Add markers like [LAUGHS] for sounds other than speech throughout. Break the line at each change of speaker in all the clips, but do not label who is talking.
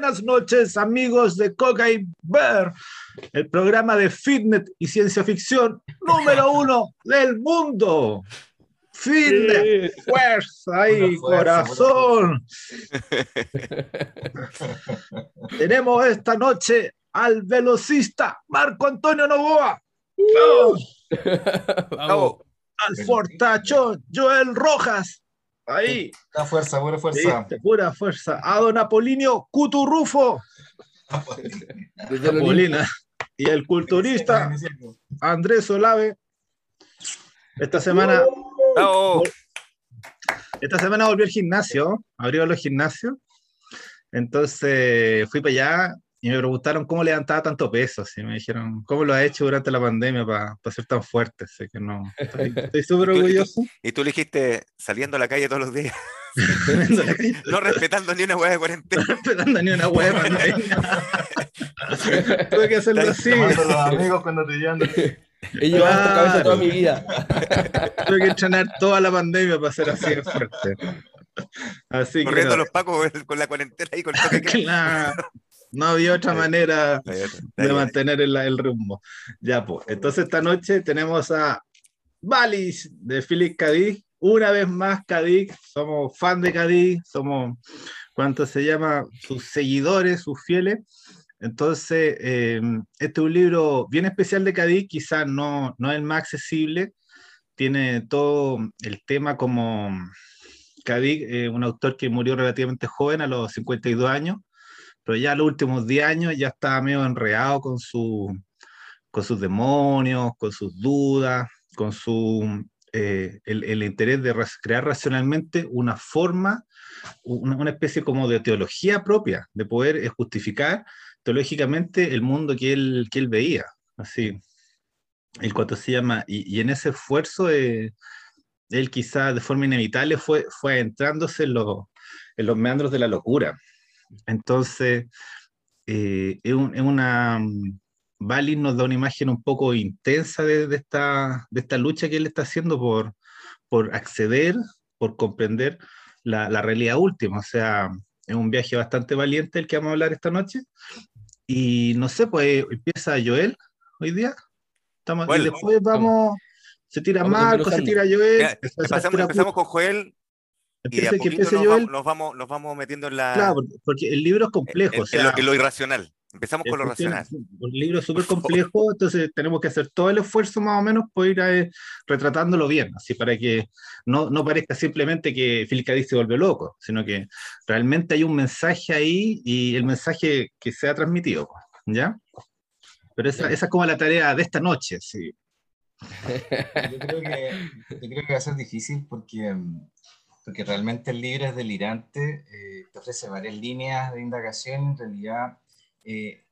Buenas noches, amigos de Coca y Bear, el programa de fitness y ciencia ficción número [LAUGHS] uno del mundo. Fitness, fuerza y corazón. [LAUGHS] Tenemos esta noche al velocista Marco Antonio Novoa. [LAUGHS] ¡Vamos! Al fortachón Joel Rojas. Ahí.
La fuerza, pura fuerza.
pura fuerza. A don Apolinio Cuturrufo. Y el culturista Andrés Olave. Esta semana. Esta semana volvió al gimnasio. Abrió los gimnasios. Entonces fui para allá y me preguntaron cómo levantaba tanto peso. Y me dijeron, ¿cómo lo ha hecho durante la pandemia para ser tan fuerte? Así que no, estoy [LAUGHS] súper orgulloso.
Y tú le dijiste saliendo a la calle todos los días. [LAUGHS] no respetando ni una hueá de cuarentena.
No respetando ni una hueá de pandemia. [LAUGHS] Tuve que hacerlo así.
los amigos cuando te llaman.
He llevado esta cabeza toda mi vida.
Tuve que entrenar toda la pandemia para ser así de fuerte.
Así Corriendo los pacos con la cuarentena y con todo
claro. No había otra manera de mantener el, el rumbo. Ya, pues. Entonces, esta noche tenemos a Valis de Philip Cadiz. Una vez más, Cadiz. Somos fan de Cadiz. Somos, ¿cuánto se llama? Sus seguidores, sus fieles. Entonces, eh, este es un libro bien especial de Cadiz. Quizás no, no es el más accesible. Tiene todo el tema como Cadiz, eh, un autor que murió relativamente joven, a los 52 años pero ya los últimos 10 años ya estaba medio enredado con, su, con sus demonios, con sus dudas, con su, eh, el, interés de crear racionalmente una forma, una, especie como de teología propia, de poder eh, justificar teológicamente el mundo que él, que él veía. Así, el cuanto se llama, y, en ese esfuerzo, eh, él quizá de forma inevitable fue, fue entrándose en, en los meandros de la locura. Entonces, eh, es, una... Bali nos da una imagen un poco intensa de, esta, de esta lucha que él está haciendo por, por acceder, por comprender la, realidad última. O sea, es un viaje bastante valiente el que vamos a hablar esta noche. Y no sé, pues empieza Joel hoy día. Estamos, y después vamos, se tira Marco, se tira Joel.
empezamos con Joel, y a que nos, vamos, nos, vamos, nos, vamos, metiendo en la.
Claro, porque el libro es complejo. En,
o sea, lo, lo, irracional. Empezamos con lo racional.
Un libro súper complejo, entonces tenemos que hacer todo el esfuerzo más o menos por ir a, eh, retratándolo bien, así para que no, no parezca simplemente que Phil se vuelve loco, sino que realmente hay un mensaje ahí y el mensaje que se ha transmitido, ¿ya? Pero esa, esa es como la tarea de esta noche, sí. [LAUGHS]
Yo creo que, yo creo que va a ser difícil porque mm, porque realmente el libro es delirante, eh, te ofrece varias líneas de indagación, en realidad eh,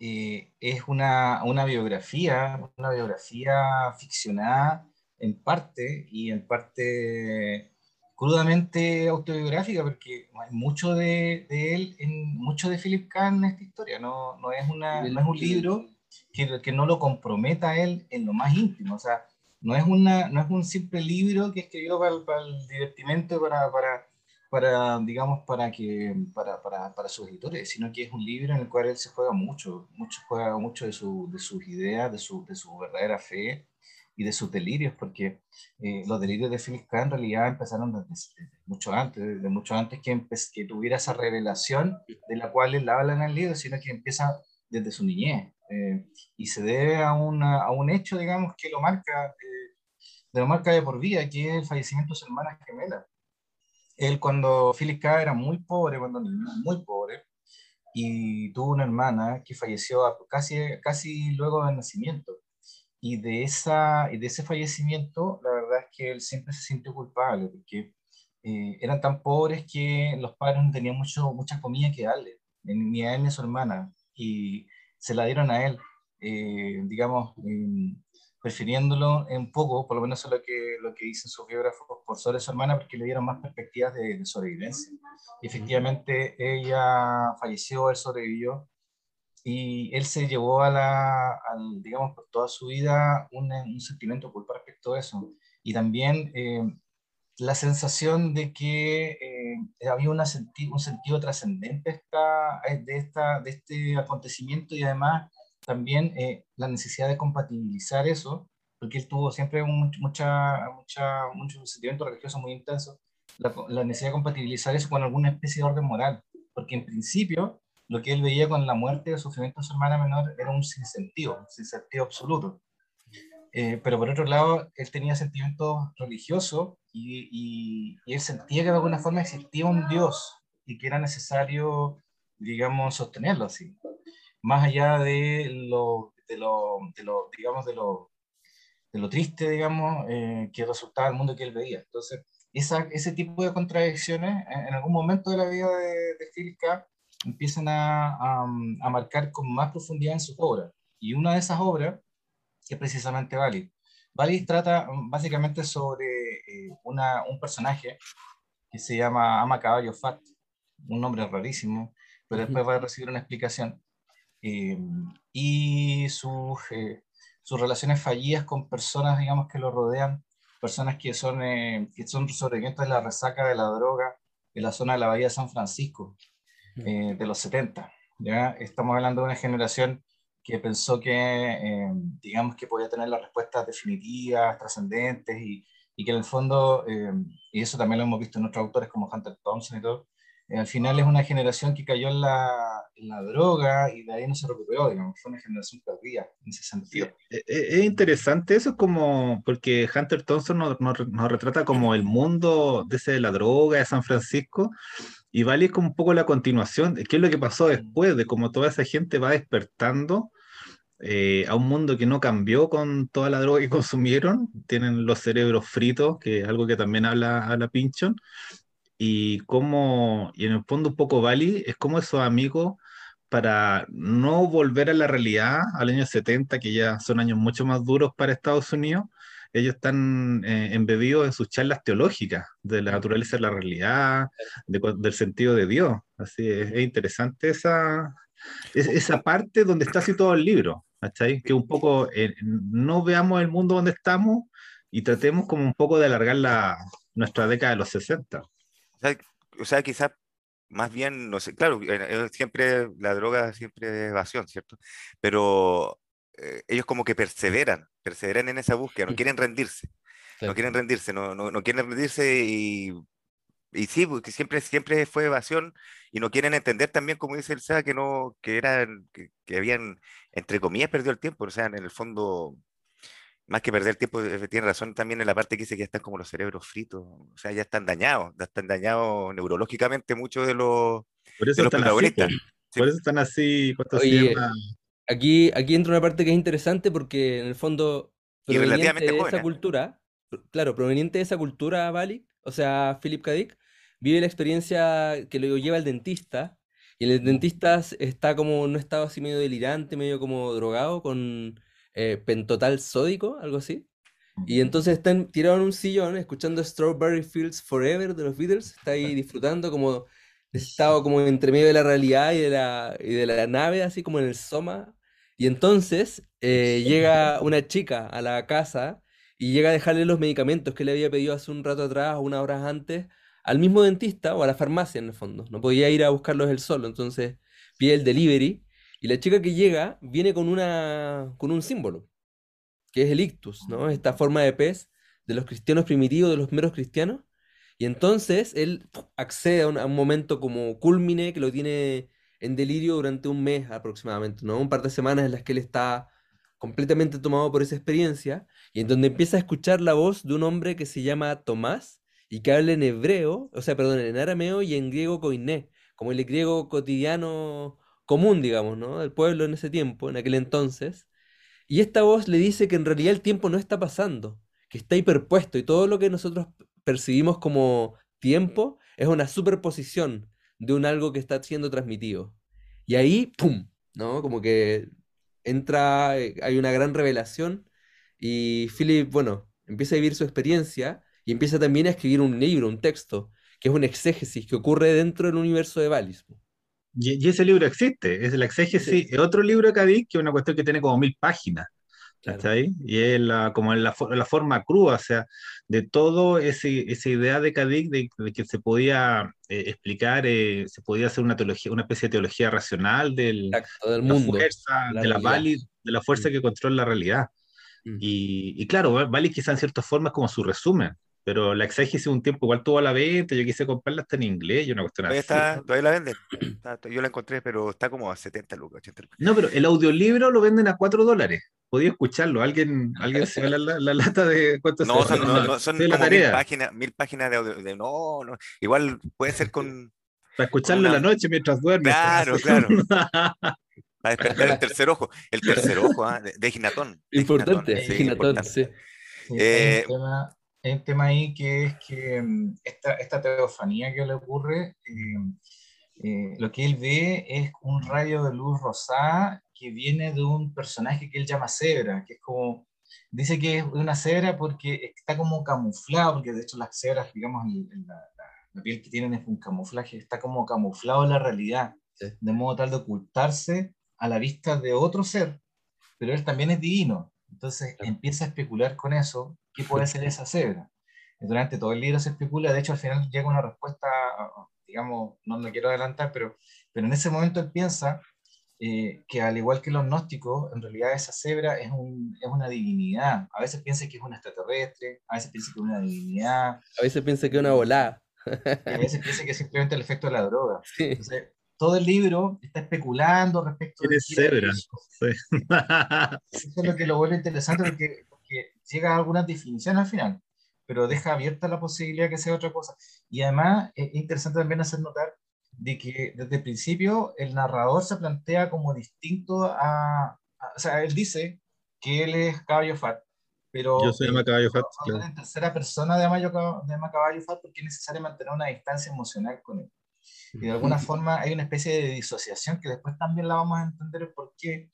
eh, es una, una, biografía, una biografía ficcionada en parte y en parte crudamente autobiográfica, porque hay mucho de, de él, en, mucho de Philip Kahn en esta historia, no, no, es, una, no es un libro que, que no lo comprometa a él en lo más íntimo, o sea, no es, una, no es un simple libro que escribió para, para el divertimento, para, para, para, digamos, para, que, para, para, para, sus editores, sino que es un libro en el cual él se juega mucho, mucho juega mucho de, su, de sus ideas, de su, de su verdadera fe y de sus delirios, porque eh, los delirios de Philip Kahn en realidad empezaron desde, mucho antes, desde mucho antes que, que tuviera esa revelación de la cual él habla en el libro, sino que empieza desde su niñez. Eh, y se debe a, una, a, un hecho, digamos, que lo marca, eh, de lo marca de por vida, que es el fallecimiento de su hermana gemela. Él cuando Philip K. era muy pobre, cuando muy pobre, y tuvo una hermana que falleció casi, casi luego del nacimiento. Y de, esa, y de ese fallecimiento, la verdad es que él siempre se sintió culpable, porque eh, eran tan pobres que los padres no tenían mucho, mucha comida que darle, ni a él ni a su hermana. Y se la dieron a él, eh, digamos, prefiriéndolo un poco, por lo menos es lo que, lo que dicen sus biógrafos, por sobre su hermana, porque le dieron más perspectivas de, sobrevivencia. Y efectivamente ella falleció, él sobrevivió, y él se llevó a la, digamos, por toda su vida un, un sentimiento de culpa respecto a eso. Y también, eh, la sensación de que eh, había una un sentido trascendente de, esta, de este acontecimiento y además también eh, la necesidad de compatibilizar eso, porque él tuvo siempre un, mucha, mucha, mucho sentimiento religioso muy intenso, la, la, necesidad de compatibilizar eso con alguna especie de orden moral, porque en principio lo que él veía con la muerte y el sufrimiento de su hermana menor era un sinsentido, un sinsentido absoluto. Eh, pero por otro lado, él tenía sentimientos religiosos y, y, él sentía que de alguna forma existía un Dios y que era necesario, digamos, sostenerlo así. Más allá de lo, de lo, de lo digamos, de lo, de lo triste, digamos, eh, que resultaba el mundo que él veía. Entonces, esa, ese tipo de contradicciones en algún momento de la vida de, de empiezan a, a, a marcar con más profundidad en sus obras. Y una de esas obras que es precisamente Valis. Valis trata mm, básicamente sobre eh, una, un personaje que se llama Ama Caballo Fat, un nombre rarísimo, pero después va a recibir una explicación. Eh, y sus, eh, sus relaciones fallidas con personas, digamos, que lo rodean, personas que son, que son sobrevivientes de la resaca de la droga en la zona de la Bahía de San Francisco, de los 70. ¿ya? Estamos hablando de una generación que pensó que, eh, digamos, que podía tener las respuestas definitivas, trascendentes, y, y, que en el fondo, eh, y eso también lo hemos visto en otros autores como Hunter Thompson y todo, eh, al final es una generación que cayó en la, en la, droga y de ahí no se recuperó, digamos, fue una generación perdida en ese sentido.
Es, interesante eso, como porque Hunter Thompson nos, nos, nos, retrata como el mundo de, ese, de la droga de San Francisco, y vale como un poco la continuación, qué es lo que pasó después, de cómo toda esa gente va despertando eh, a un mundo que no cambió con toda la droga que [LAUGHS] consumieron, tienen los cerebros fritos, que es algo que también habla, habla Pinchon, y como, y en el fondo un poco Bali, es como esos amigos para no volver a la realidad al año 70, que ya son años mucho más duros para Estados Unidos, ellos están eh, embebidos en sus charlas teológicas de la naturaleza de la realidad, del sentido de Dios. Así es, es interesante esa, esa parte donde está situado el libro, ¿cachai? Que un poco eh, no veamos el mundo donde estamos y tratemos como un poco de alargar la, nuestra década de los 60.
O sea, quizás más bien, no sé, claro, eh, siempre la droga siempre es evasión, ¿cierto? Pero eh, ellos como que perseveran, perseveran en esa búsqueda, no quieren rendirse, no quieren rendirse, no, no, no quieren rendirse y, y sí, porque siempre, siempre fue evasión y no quieren entender también, como dice el SEA, que no, que eran, que, que, habían, entre comillas, perdido el tiempo, o sea, en el fondo, más que perder el tiempo, eh, tiene razón también en la parte que dice que ya están como los cerebros fritos, o sea, ya están dañados, ya están dañados neurológicamente muchos de los,
por eso
de los protagonistas.
Así, por, por eso están así,
Oye, Aquí, aquí entra una parte que es interesante porque en el fondo, proveniente de esa cultura, claro, proveniente de esa cultura, Bali, o sea, Philip K. Dick, vive la experiencia que lo lleva el dentista, y el dentista está como en un estado así medio delirante, medio como drogado, con eh, pentotal sódico, algo así. Y entonces están tirado en un sillón escuchando Strawberry Fields Forever de los Beatles, está ahí [LAUGHS] disfrutando como estado como entre medio de la realidad y de la, y de la nave, así como en el Soma, y entonces eh, llega una chica a la casa y llega a dejarle los medicamentos que le había pedido hace un rato atrás unas horas antes al mismo dentista o a la farmacia en el fondo. No podía ir a buscarlos él solo, entonces pide el delivery y la chica que llega viene con, una, con un símbolo, que es el ictus, ¿no? Esta forma de pez de los cristianos primitivos, de los meros cristianos. Y entonces él accede a un, a un momento como culmine que lo tiene en delirio durante un mes aproximadamente, ¿no? Un par de semanas en las que él está completamente tomado por esa experiencia y en donde empieza a escuchar la voz de un hombre que se llama Tomás y que habla en hebreo, o sea, perdón, en arameo y en griego koiné, como el griego cotidiano común, digamos, ¿no? Del pueblo en ese tiempo, en aquel entonces. Y esta voz le dice que en realidad el tiempo no está pasando, que está hiperpuesto y todo lo que nosotros percibimos como tiempo es una superposición de un algo que está siendo transmitido. Y ahí, ¡pum! ¿No? Como que entra, eh, hay una gran revelación y Philip, bueno, empieza a vivir su experiencia y empieza también a escribir un libro, un texto, que es un exégesis que ocurre dentro del universo de Valis.
Y, y ese libro existe, es el exégesis, sí. es otro libro de Cadiz que es una cuestión que tiene como mil páginas Y es la, como en la, la, forma cruda, o sea, de todo ese, esa idea de Kadik de, que se podía eh, explicar, eh, se podía hacer una teología, una especie de teología racional del,
del mundo,
fuerza, de, la de la fuerza mm. que controla la realidad. Mm. Y, y, claro, Bali quizá en ciertas formas como su resumen, pero la exégesis un tiempo igual tuvo a la venta, yo quise comprarla hasta en inglés y una cuestión
todavía Está, todavía la venden. yo la encontré, pero está como a 70 lucas, 80 lucas.
No, pero el audiolibro lo venden a 4 dólares. Podía escucharlo. ¿Alguien, alguien se ve la, la, lata de cuánto
No, son, no, no, son como mil páginas, mil páginas de audio. no, no. Igual puede ser con.
Para escucharlo en la noche mientras duermes.
Claro, [LAUGHS] claro. [LAUGHS] Para despertar el tercer ojo. El tercer ojo, ¿ah? de, de Ginatón.
Importante, sí, Ginatón, sí.
Eh, hay un tema ahí que es que mm, esta, esta teofanía que le ocurre, eh, eh, lo que él ve es un rayo de luz rosada que viene de un personaje que él llama cebra, que es como, dice que es una cebra porque está como camuflado, porque de hecho las cebras, digamos, la, piel que tienen es un camuflaje, está como camuflado en la realidad, de modo tal de ocultarse a la vista de otro ser, pero él también es divino. Entonces empieza a especular con eso qué puede ser esa cebra. Durante todo el libro se especula, de hecho al final llega una respuesta, digamos, no lo quiero adelantar, pero, pero en ese momento él piensa eh, que al igual que los gnósticos, en realidad esa cebra es, un, es, una divinidad. A veces piensa que es un extraterrestre, a veces piensa que es una divinidad.
A veces piensa que es una volada.
a veces piensa que es simplemente el efecto de la droga. [LAUGHS] Entonces, todo el libro está especulando respecto
de... cebra? Sí.
Eso es lo que lo vuelve interesante porque que llega a algunas definiciones al final, pero deja abierta la posibilidad que sea otra cosa. Y además es interesante también hacer notar de que desde el principio el narrador se plantea como distinto a, o sea, él dice que él es caballo fat, pero
yo soy eh, caballo fat,
en tercera persona de Mayo de caballo fat porque es necesario mantener una distancia emocional con él. Y de alguna forma hay una especie de disociación que después también la vamos a entender por qué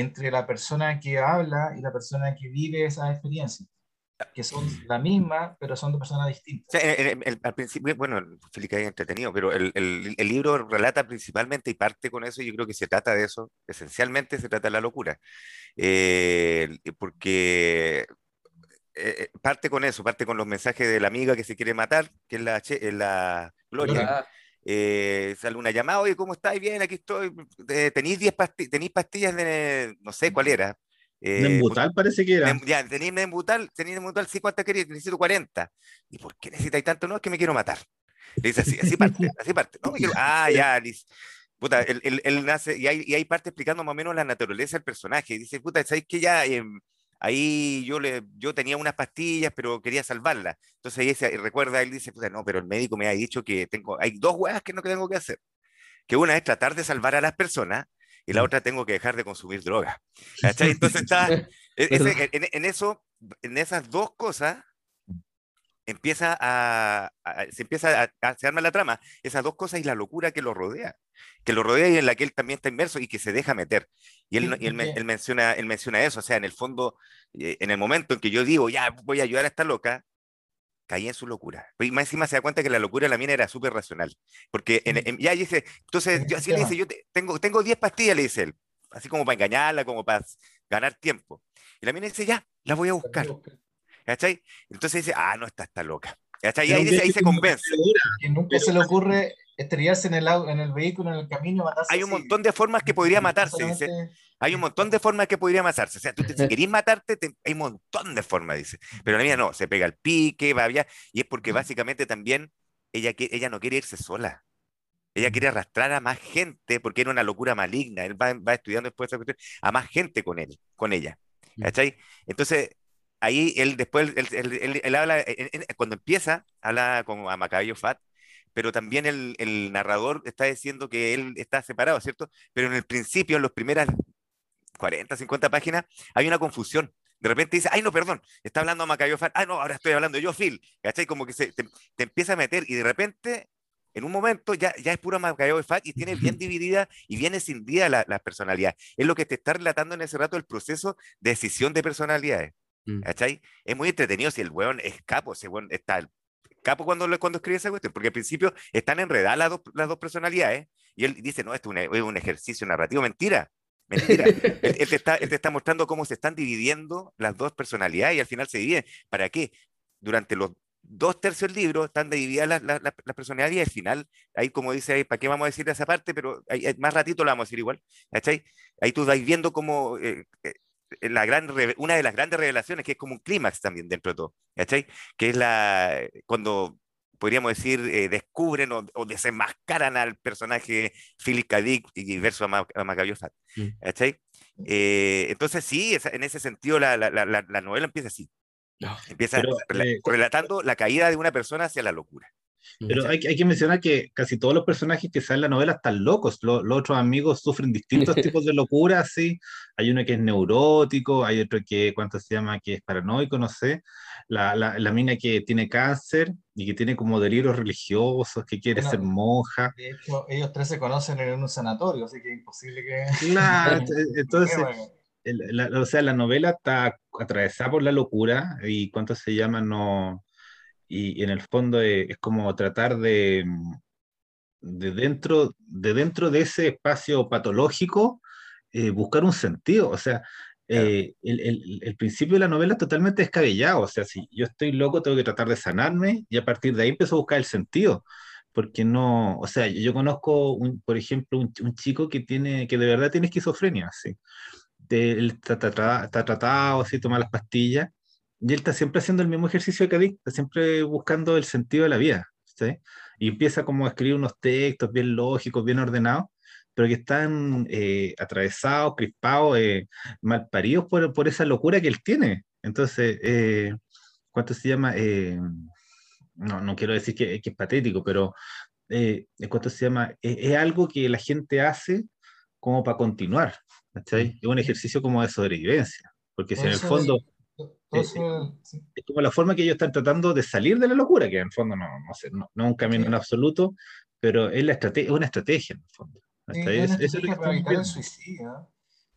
entre la persona que habla y la persona que vive esa experiencia, que son la misma, pero son de personas distintas.
al principio, bueno, Felipe es entretenido, pero el, el, el, libro relata principalmente y parte con eso, yo creo que se trata de eso, esencialmente se trata de la locura, eh, porque eh, eh, parte con eso, parte con los mensajes de la amiga que se quiere matar, que es la, la Gloria eh, sale una llamada, oye, ¿cómo estáis? Bien, aquí estoy. Eh, ¿Tenéis 10 pastillas, tenéis pastillas de, no sé cuál era?
Eh, Nembutal parece que era.
ya, tenéis Nembutal, tenéis Nembutal, sí, ¿cuántas queréis? Necesito 40. ¿Y por qué necesitáis tanto? No, es que me quiero matar. Le dice así, así parte, [LAUGHS] así parte. No, me quiero... Ah, [LAUGHS] ya, dice. Puta, él, él, él, nace, y hay, y hay parte explicando más o menos la naturaleza del personaje. Dice, puta, ¿sabéis que ya... Eh, ahí yo, le, yo tenía unas pastillas, pero quería salvarlas. Entonces ahí se, recuerda, él dice, no, pero el médico me ha dicho que tengo, hay dos huevas que no tengo que hacer. Que una es tratar de salvar a las personas y la mm. otra tengo que dejar de consumir droga. [LAUGHS] Entonces está, [LAUGHS] e, en, eso, en esas dos cosas, empieza a, se empieza a, a, se arma la trama, esas dos cosas y la locura que lo rodea, que lo rodea y en la que él también está inmerso y que se deja meter. Y él, él, menciona, él menciona eso, o sea, en el fondo, eh, en el momento en que yo digo, ya voy a ayudar a esta loca, caí en su locura. Y más encima se da cuenta que la locura de la mía era súper racional. Porque ya dice, entonces, yo así le dice, yo tengo, tengo 10 pastillas, le dice él, así como para engañarla, como para ganar tiempo. Y la mina dice, ya, la voy a buscar. ¿Cachai? Entonces dice, ah, no, está, está loca. ¿Cachai? Y ahí, dice, ahí se convence.
Que nunca se le ocurre estrellarse en el, en el vehículo, en el camino, matarse.
Hay un montón de formas que podría matarse, dice. Hay un montón de formas que podría matarse. O sea, tú te, si querés matarte, hay un montón de formas, dice. Pero la mía no, se pega el pique, va allá. Y es porque básicamente también ella, ella no quiere irse sola. Ella quiere arrastrar a más gente, porque era una locura maligna. Él va, va estudiando después esa cuestión, a más gente con él, con ella. ¿Cachai? Entonces, ahí él después, él, habla, cuando empieza, habla con a Fat, pero también el, el, narrador está diciendo que él está separado, ¿cierto? Pero en el principio, en las primeras 40, 50 páginas, hay una confusión. De repente dice, ay, no, perdón, está hablando a Fat, ah, no, ahora estoy hablando yo, Phil, ¿cachai? Como que se, te, empieza a meter y de repente en un momento ya, ya es pura Macayo Fat y tiene bien [LAUGHS] dividida y bien escindida la, la, personalidad. Es lo que te está relatando en ese rato el proceso de decisión de personalidades. Mm. ¿Cachai? Es muy entretenido si el weón es capo, ese weón está capo cuando, cuando escribe esa cuestión, porque al principio están enredadas las dos, las dos personalidades y él dice, no, esto es un, ejercicio narrativo, mentira. Mentira. [LAUGHS] él, te está, él, te está, mostrando cómo se están dividiendo las dos personalidades y al final se dividen. ¿Para qué? Durante los dos tercios del libro están divididas las, las, las, personalidades y al final, ahí como dice ahí, ¿para qué vamos a decir esa parte? Pero más ratito la vamos a decir igual. ¿cachai? Ahí tú vas viendo cómo eh, eh, la gran, una de las grandes revelaciones, que es como un clímax también dentro de todo, ¿cachai? Que es la, cuando podríamos decir, eh, descubren o, o, desenmascaran al personaje Philip K. Dick y verso a, a Macabio Fat. Mm. Eh, entonces, sí, en ese sentido la, la, la, la novela empieza así. No, empieza pero, eh, relatando la caída de una persona hacia la locura.
Pero hay, hay, que mencionar que casi todos los personajes que salen en la novela están locos. Los, los otros amigos sufren distintos [LAUGHS] tipos de locura, sí. Hay uno que es neurótico, hay otro que, ¿cuánto se llama? Que es paranoico, no sé. La, la, la mina que tiene cáncer y que tiene como delirios religiosos, que quiere bueno, ser monja.
De hecho, ellos tres se conocen en un sanatorio, así que es imposible que... [LAUGHS]
Claro, [LAUGHS] entonces... La, o sea, la novela está atravesada por la locura y cuánto se llama, no, y, en el fondo es, es como tratar de, de, dentro, de dentro de ese espacio patológico eh, buscar un sentido. O sea, eh, el, el, el, principio de la novela es totalmente descabellado. O sea, si yo estoy loco, tengo que tratar de sanarme y a partir de ahí empiezo a buscar el sentido. Porque no, o sea, yo conozco, un, por ejemplo, un, un, chico que, tiene, que de verdad tiene esquizofrenia, ¿sí? De, él está, está, está tratado, ¿sí? toma las pastillas, y él está siempre haciendo el mismo ejercicio de Cadiz, está siempre buscando el sentido de la vida, ¿sí? Y empieza como a escribir unos textos bien lógicos, bien ordenados, pero que están eh, atravesados, crispados, eh, mal paridos por, por, esa locura que él tiene. Entonces, eh, ¿cuánto se llama? Eh, no, no quiero decir que, que es patético, pero eh, ¿cuánto se llama? es algo que la gente hace como para continuar, ¿sí? Es un ejercicio como de sobrevivencia, porque si en el fondo es, sí. es, como la forma que ellos están tratando de salir de la locura, que en el fondo no, no, sé, no, no es un camino sí. en absoluto, pero es, la estrategia, es una estrategia en el fondo.
Sí, es una estrategia para evitar el suicidio,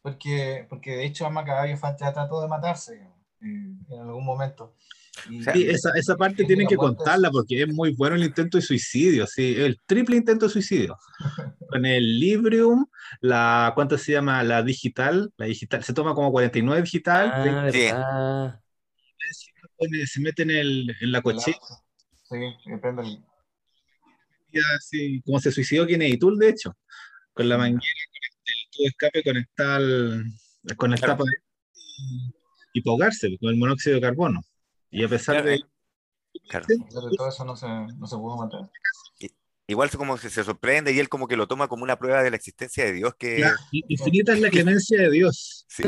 porque, porque de hecho Ama Caballo Fanta trató de matarse en algún momento.
Y, sí, esa, esa parte tienen que contarla porque es muy bueno el intento de suicidio, sí, el triple intento de suicidio. [LAUGHS] Con el Librium, la, ¿cuánto se llama? La digital, la digital, se toma como 49 digital.
Ah.
Se mete en, el, en la cochera.
Sí, depende.
Sí, como se suicidó Kineitool, de hecho, con la manguera, con el tubo de escape conectar con el claro. tapa y, y pogarse con el monóxido de carbono. Y a pesar claro, de...
Eh, claro. todo eso no se, no se pudo matar.
Igual como que se sorprende y él como que lo toma como una prueba de la existencia de Dios que...
La, infinita es la [LAUGHS] clemencia de Dios. Sí.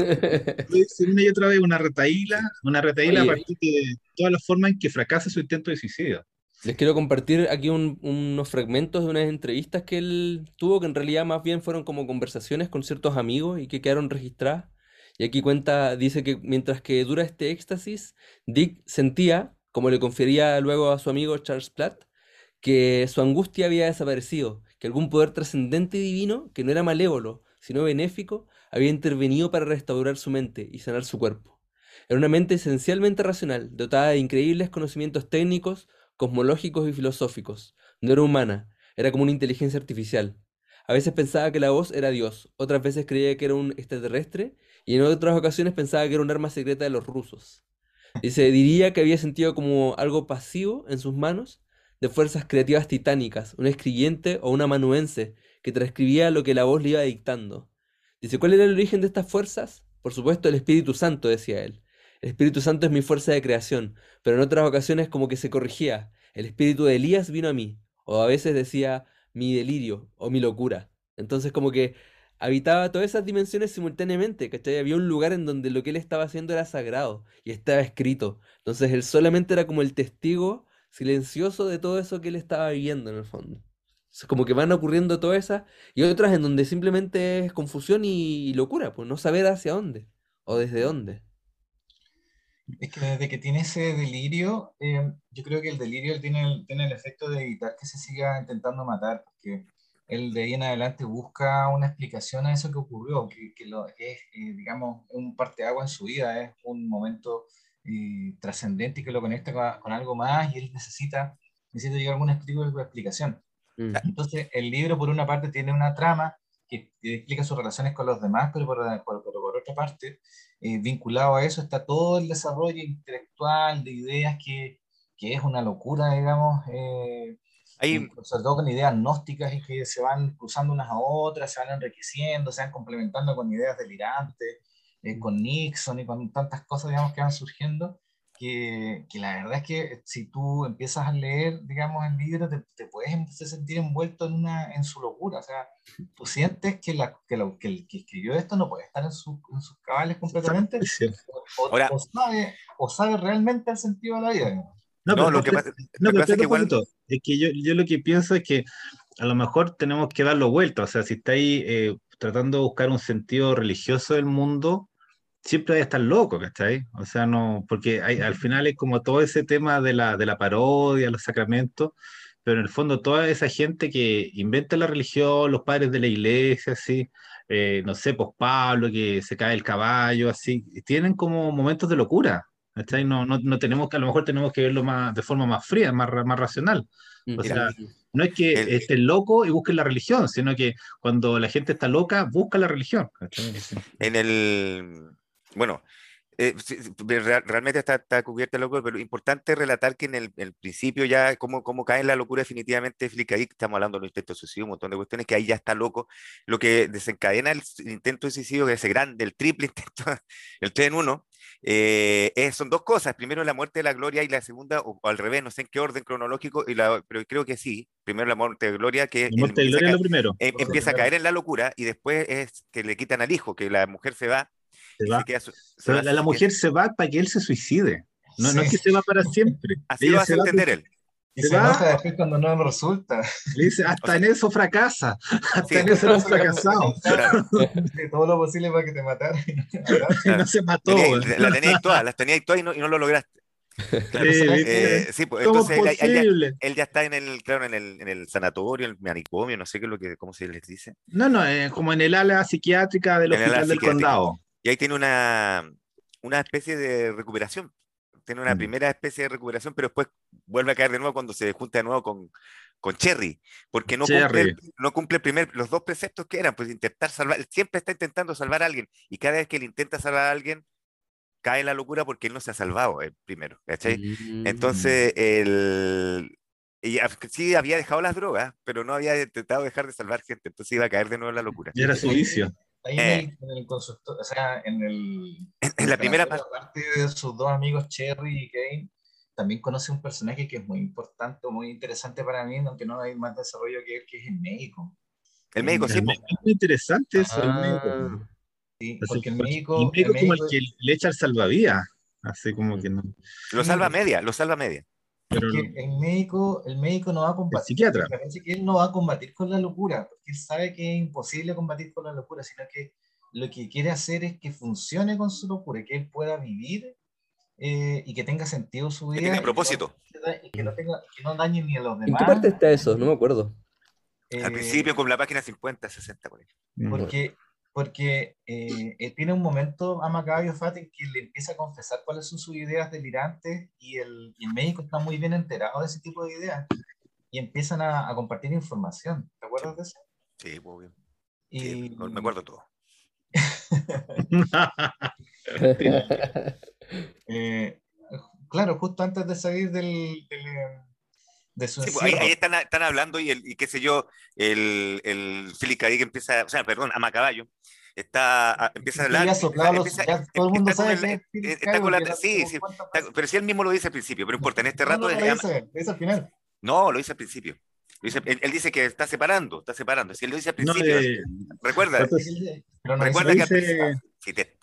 una y otra vez una retaíla, una retaíla Oye, a partir de todas las formas en que fracasa su intento de suicidio.
Les quiero compartir aquí un, unos fragmentos de unas entrevistas que él tuvo, que en realidad más bien fueron como conversaciones con ciertos amigos y que quedaron registradas. Y aquí cuenta, dice que mientras que dura este éxtasis, Dick sentía, como le confería luego a su amigo Charles Platt, que su angustia había desaparecido, que algún poder trascendente y divino, que no era malévolo, sino benéfico, había intervenido para restaurar su mente y sanar su cuerpo. Era una mente esencialmente racional, dotada de increíbles conocimientos técnicos, cosmológicos y filosóficos. No era humana, era como una inteligencia artificial. A veces pensaba que la voz era Dios, otras veces creía que era un extraterrestre y en otras ocasiones pensaba que era un arma secreta de los rusos. Y se diría que había sentido como algo pasivo en sus manos de fuerzas creativas titánicas, un escribiente o un amanuense que transcribía lo que la voz le iba dictando. Dice, ¿cuál era el origen de estas fuerzas? Por supuesto, el Espíritu Santo, decía él. El Espíritu Santo es mi fuerza de creación, pero en otras ocasiones como que se corrigía. El espíritu de Elías vino a mí, o a veces decía mi delirio o mi locura. Entonces como que habitaba todas esas dimensiones simultáneamente, ¿cachai? Había un lugar en donde lo que él estaba haciendo era sagrado y estaba escrito. Entonces él solamente era como el testigo silencioso de todo eso que él estaba viviendo en el fondo. Es como que van ocurriendo todas esas y otras en donde simplemente es confusión y locura, pues no saber hacia dónde o desde dónde.
Es que desde que tiene ese delirio, eh, yo creo que el delirio tiene, tiene el efecto de evitar que se siga intentando matar, porque él de ahí en adelante busca una explicación a eso que ocurrió, que, que lo, es, eh, digamos, un parteagua en su vida, es un momento eh, trascendente y que lo conecta con, con, algo más y él necesita, necesita llegar a algún tipo de explicación. Mm. Entonces, el libro, por una parte, tiene una trama que, explica sus relaciones con los demás, pero por, por, otra parte, eh, vinculado a eso está todo el desarrollo intelectual de ideas que, que es una locura, digamos, eh, Hay... sobre todo con ideas gnósticas y que se van cruzando unas a otras, se van enriqueciendo, se van complementando con ideas delirantes, eh, con Nixon y con tantas cosas, digamos, que van surgiendo que, que, la verdad es que si tú empiezas a leer, digamos, el libro, te, te puedes empezar a sentir envuelto en, una, en su locura. O sea, tú sientes que, la, que, lo, que el que escribió esto no puede estar en, su, en sus cabales completamente, o, o, sabe, o sabe realmente el sentido de la vida.
No, no lo que pasa, no, es que igual... Es que yo, yo lo que pienso es que a lo mejor tenemos que darlo vuelta. O sea, si está ahí eh, tratando de buscar un sentido religioso del mundo, siempre hay a estar loco, ¿cachai? O sea, no, porque hay, al final es como todo ese tema de la, de la parodia, los sacramentos, pero en el fondo toda esa gente que inventa la religión, los padres de la iglesia, así, eh, no sé, pues Pablo, que se cae el caballo, así, tienen como momentos de locura, ¿cachai? No, no, no tenemos que, a lo mejor tenemos que verlo más, de forma más fría, más, más racional. O mm, sea, no es que estén loco y busquen la religión, sino que cuando la gente está loca, busca la religión.
En el, bueno, eh, realmente está, está cubierta loco, pero importante relatar que en el, principio ya, como, como cae en la locura definitivamente Flickr, estamos hablando de un intento de suicidio, un montón de cuestiones, que ahí ya está loco. Lo que desencadena el intento de suicidio, que es grande, el triple [LAUGHS] intento, el 3 en 1, eh, son dos cosas. Primero la muerte de la Gloria y la segunda, o, al revés, no sé en qué orden cronológico, y la, pero creo que sí. Primero la muerte de Gloria, que
lo primero.
Em, empieza a caer en la locura, y después es que le quitan al hijo, que la mujer se va
la, mujer se va para que él se suicide. No, no es que se va para siempre. [LAUGHS]
Así lo hace entender él.
Y se, enoja después cuando no resulta.
Le dice, hasta en eso fracasa. [LAUGHS] Hasta en eso no fracasado. [LAUGHS]
todo lo posible para que te matara.
Y no, se mató.
la tenías todas, las tenías todas y no, y no lo lograste. Claro, sí, eh, sí pues, entonces él, él, él, ya, está en el, claro, en el, en el sanatorio, el manicomio, no sé qué es lo que, cómo se les dice.
No, no, eh, como en el ala psiquiátrica del hospital del condado.
Y ahí tiene una, una especie de recuperación. Tiene una mm. primera especie de recuperación, pero después vuelve a caer de nuevo cuando se junta de nuevo con, con Cherry, porque no cumple, no cumple primer, los dos preceptos que eran, pues intentar salvar, siempre está intentando salvar a alguien, y cada vez que él intenta salvar a alguien, cae en la locura porque él no se ha salvado el primero, ¿cachai? Mm. Entonces, él, sí había dejado las drogas, pero no había intentado dejar de salvar gente, entonces iba a caer de nuevo en la locura.
Y era su vicio.
Ahí en, el, eh. consultorio, o sea, en, el, [CLEARS THROAT]
en la primera parte
de sus dos amigos Cherry y Kane, también conoce un personaje que es muy importante, muy interesante para mí, aunque no hay más desarrollo que él, que es el médico.
El médico, sí. Es
muy interesante eso, el médico. Ah.
Sí, porque el médico...
El médico, como el que le echa el salvavidas, así como que no.
Lo salva media, lo salva media.
Pero el médico, el médico no va a combatir.
psiquiatra.
que él no va a combatir con la locura, porque él sabe que es imposible combatir con la locura, sino que lo que quiere hacer es que funcione con su locura, que él pueda vivir eh, y que tenga sentido su vida. Que
tenga propósito.
Y que no, tenga, que no dañe ni a los demás.
¿En qué parte está eso? No me acuerdo.
Al principio, con la página 50, 60, por
Porque porque eh, tiene un momento a Macabio Fat en que le empieza a confesar cuáles son sus ideas delirantes y el, y el, médico está muy bien enterado de ese tipo de ideas y empiezan a, a compartir información. ¿Te acuerdas de eso?
Sí, muy bien. Y... me acuerdo todo. [LAUGHS] [LAUGHS]
eh, claro, justo antes de salir del, del
pues, ahí, están, están, hablando y, el, y qué sé yo, el, el Philip que empieza, o sea, perdón, a Macaballo, está, empieza a hablar.
todo el mundo sabe que
está con la, sí, sí, pero si él mismo lo dice al principio, pero no importa, en este rato...
No, lo dice, dice al final.
No, lo dice al principio. Él, dice que está separando, está separando. Si él lo dice al principio, recuerda.
recuerda que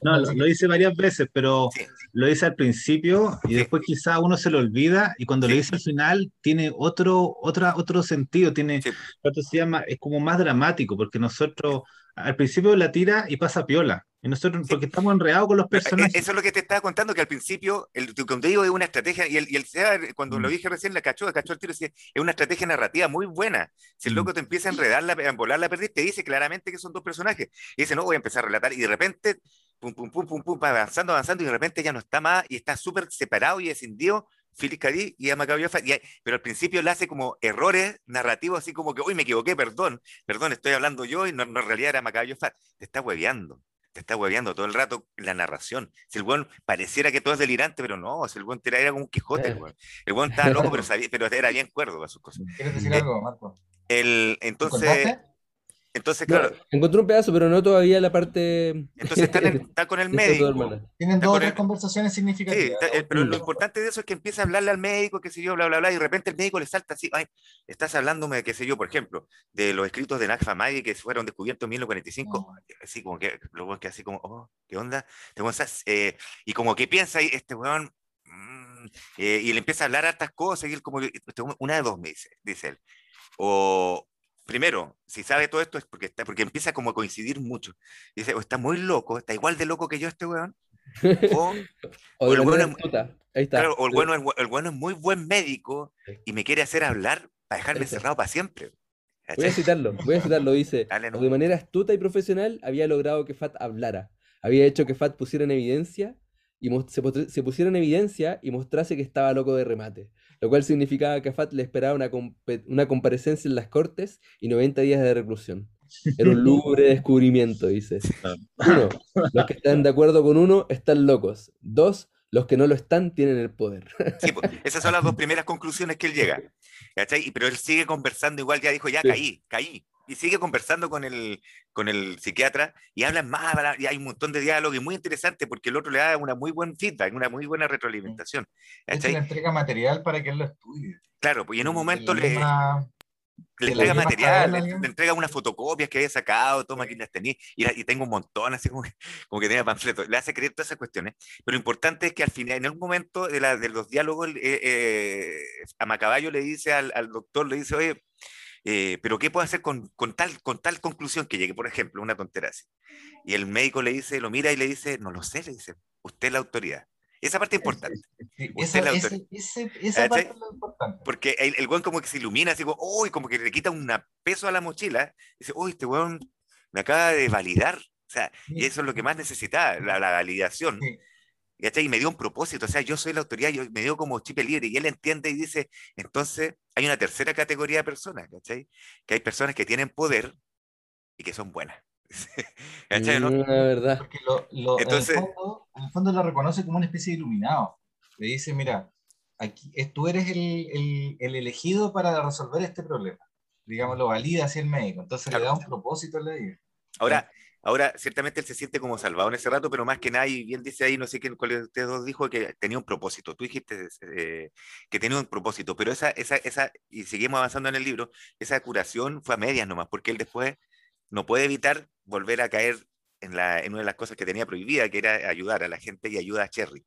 no, lo, dice varias veces, pero lo dice al principio y después quizá uno se lo olvida y cuando lo dice al final tiene otro, otra, otro sentido, tiene, se llama? Es como más dramático, porque nosotros al principio la tira y pasa piola. Y nosotros, porque estamos enredados con los eh, personajes.
Eso es lo que te estaba contando, que al principio, el, cuando digo es una estrategia, y el, y el cuando lo mm. dije recién, la cachó, cachó el tiro, es una estrategia narrativa muy buena. Si el mm. loco te empieza a enredar, la, a volar la perdiz, te dice claramente que son dos personajes. Y dice, no, voy a empezar a relatar, y de repente, pum, pum, pum, pum, pum, avanzando, avanzando, y de repente ya no está más, y está súper separado y escindido Philip K. y a Macabeo Fat, pero al principio le hace como errores narrativos, así como que, uy, me equivoqué, perdón, perdón, estoy hablando yo y no, en realidad era Macabeo Fat. Te está hueveando, te está hueveando todo el rato la narración. Si el buen pareciera que todo es delirante, pero no, si el buen era como un Quijote, el buen, el buen estaba loco, pero, [LAUGHS] sabía, pero era bien cuerdo para sus cosas.
¿Quieres decir algo, Marco?
El, entonces... Entonces, claro.
encontré un pedazo, pero no todavía la parte.
Entonces está, [LAUGHS] con el médico.
Tienen dos conversaciones significativas.
Sí, pero lo importante de eso es que empieza a hablarle al médico, qué sé yo, bla, bla, bla, y de repente el médico le salta así, ay, estás hablándome, qué sé yo, por ejemplo, de los escritos de Nagfa Maggi que fueron descubiertos en 1945, así como que, lo que así como, oh, ¿qué onda? Eh, y como que piensa ahí, este weón, mm", eh, y le empieza a hablar hartas cosas, y él como, este una de dos me dice, dice él. O, primero, si sabe todo esto es porque, está, porque empieza como a coincidir mucho. Dice, o está muy loco, está igual de loco que yo este weón. [LAUGHS] O, el bueno es, claro, o el, bueno, el, bueno es muy buen médico y me quiere hacer hablar para dejarme cerrado para siempre.
Voy a citarlo, voy a citarlo, dice, [LAUGHS] de manera astuta y profesional había logrado que Fat hablara, había hecho que Fat pusiera en evidencia y se, se pusiera en evidencia y mostrase que estaba loco de remate lo cual significaba que a Fat le esperaba una, una comparecencia en las cortes y 90 días de reclusión. Era un lúgubre descubrimiento, dice. [LAUGHS] Uno, los que están de acuerdo con uno están locos. Dos, los que no lo están tienen el poder.
Sí, pues, [LAUGHS] esas son las dos primeras conclusiones que él llega. Pero él sigue conversando igual, ya dijo, ya caí, caí y sigue conversando con el, con el psiquiatra y hablan más, y hay un montón de diálogo y muy interesante porque el otro le da una muy buen feedback, una muy buena retroalimentación.
Es una entrega material para que él lo estudie.
Claro, pues y en un momento le, le entrega material, le, entrega unas fotocopias que había sacado, toma aquí las tenía, y, tengo un montón, así como que, [LAUGHS] como que tenía panfletos, le hace creer todas esas cuestiones, pero lo importante es que al final, en algún momento de, la, de los diálogos, eh, eh, a Macaballo le dice al, al doctor, le dice, oye, eh, pero ¿qué puedo hacer con, con, tal, con tal conclusión que llegue, por ejemplo, una tontera así? Y el médico le dice, lo mira y le dice, no lo sé, le dice, usted es la autoridad. Esa parte es importante.
esa, es la esa parte es lo importante.
Porque el, el weón como que se ilumina, así como, uy, como que le quita un peso a la mochila. Dice, uy, este weón me acaba de validar. O sea, y eso es lo que más necesitaba, la, la validación. Y me dio un propósito, o sea, yo soy la autoridad, yo, me dio como chip libre, y él entiende y dice, entonces hay una tercera categoría de personas, ¿cachai? Que hay personas que tienen poder y que son buenas. [LAUGHS]
¿Cachai? ¿no? La verdad.
Porque lo, entonces, en, el fondo, lo reconoce como una especie de iluminado. Le dice, mira, aquí, tú eres el, el, elegido para resolver este problema. Digamos, lo valida hacia el médico. Entonces le da un propósito a la vida.
Ahora, Ahora, ciertamente él se siente como salvado en ese rato, pero más que nada, y bien dice ahí, no sé quién, cuál de ustedes dos dijo que tenía un propósito. Tú dijiste eh, que tenía un propósito, pero esa, esa, esa, y seguimos avanzando en el libro, esa curación fue a medias nomás, porque él después no puede evitar volver a caer en, la, en una de las cosas que tenía prohibida, que era ayudar a la gente y ayuda a Cherry.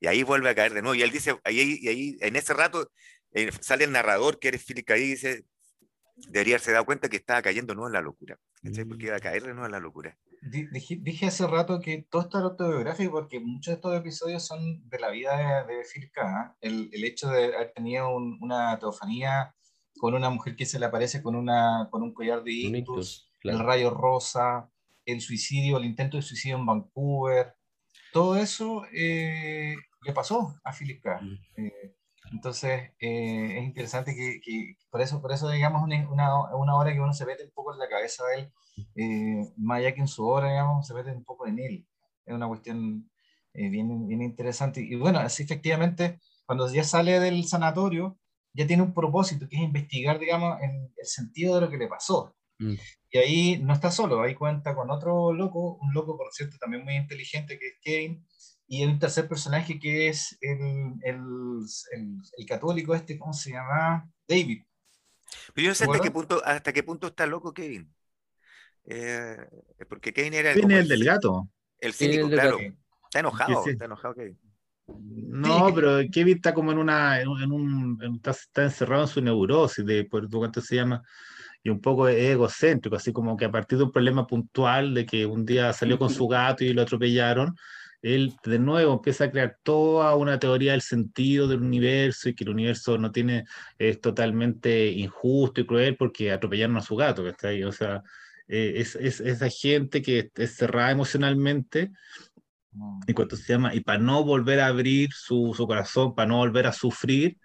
Y ahí vuelve a caer de nuevo. Y él dice, ahí, y ahí en ese rato eh, sale el narrador, que eres Philip y dice, debería haberse dado cuenta que estaba cayendo no en la locura. Porque iba a caer de nuevo en la locura.
Dije, hace rato que todo esto era autobiográfico porque muchos de estos episodios son de la vida de, de Phil K. El, el, hecho de haber tenido una teofanía con una mujer que se le aparece con, una, con un collar de ictus, el rayo rosa, el suicidio, el intento de suicidio en Vancouver, todo eso eh, le pasó a Philip K. Entonces, eh, es interesante que, que, por eso, por eso digamos, una, una, hora que uno se mete un poco en la cabeza de él, eh, más allá que en su obra, digamos, se mete un poco en él. Es una cuestión eh, bien, bien interesante. Y bueno, así efectivamente, cuando ya sale del sanatorio, ya tiene un propósito, que es investigar, digamos, en el sentido de lo que le pasó. Mm. Y ahí no está solo, ahí cuenta con otro loco, un loco, por cierto, también muy inteligente, que es Kevin, y un tercer personaje que es el, el, el, católico este, ¿cómo se llama? David.
Pero yo no sé hasta qué, punto, hasta qué punto está loco Kevin. Eh, porque Kevin era
el... el del gato?
El cínico, claro. Está enojado, está enojado Kevin.
No, pero Kevin está como en una, en un, está, está, encerrado en su neurosis, de por cuánto se llama, y un poco egocéntrico, así como que a partir de un problema puntual de que un día salió con su gato y lo atropellaron, él de nuevo empieza a crear toda una teoría del sentido del universo y que el universo no tiene, es totalmente injusto y cruel porque atropellaron a su gato, que está ahí. O sea, eh, es, es, esa gente que es cerrada emocionalmente y cuánto se llama, y para no volver a abrir su, su corazón, para no volver a sufrir,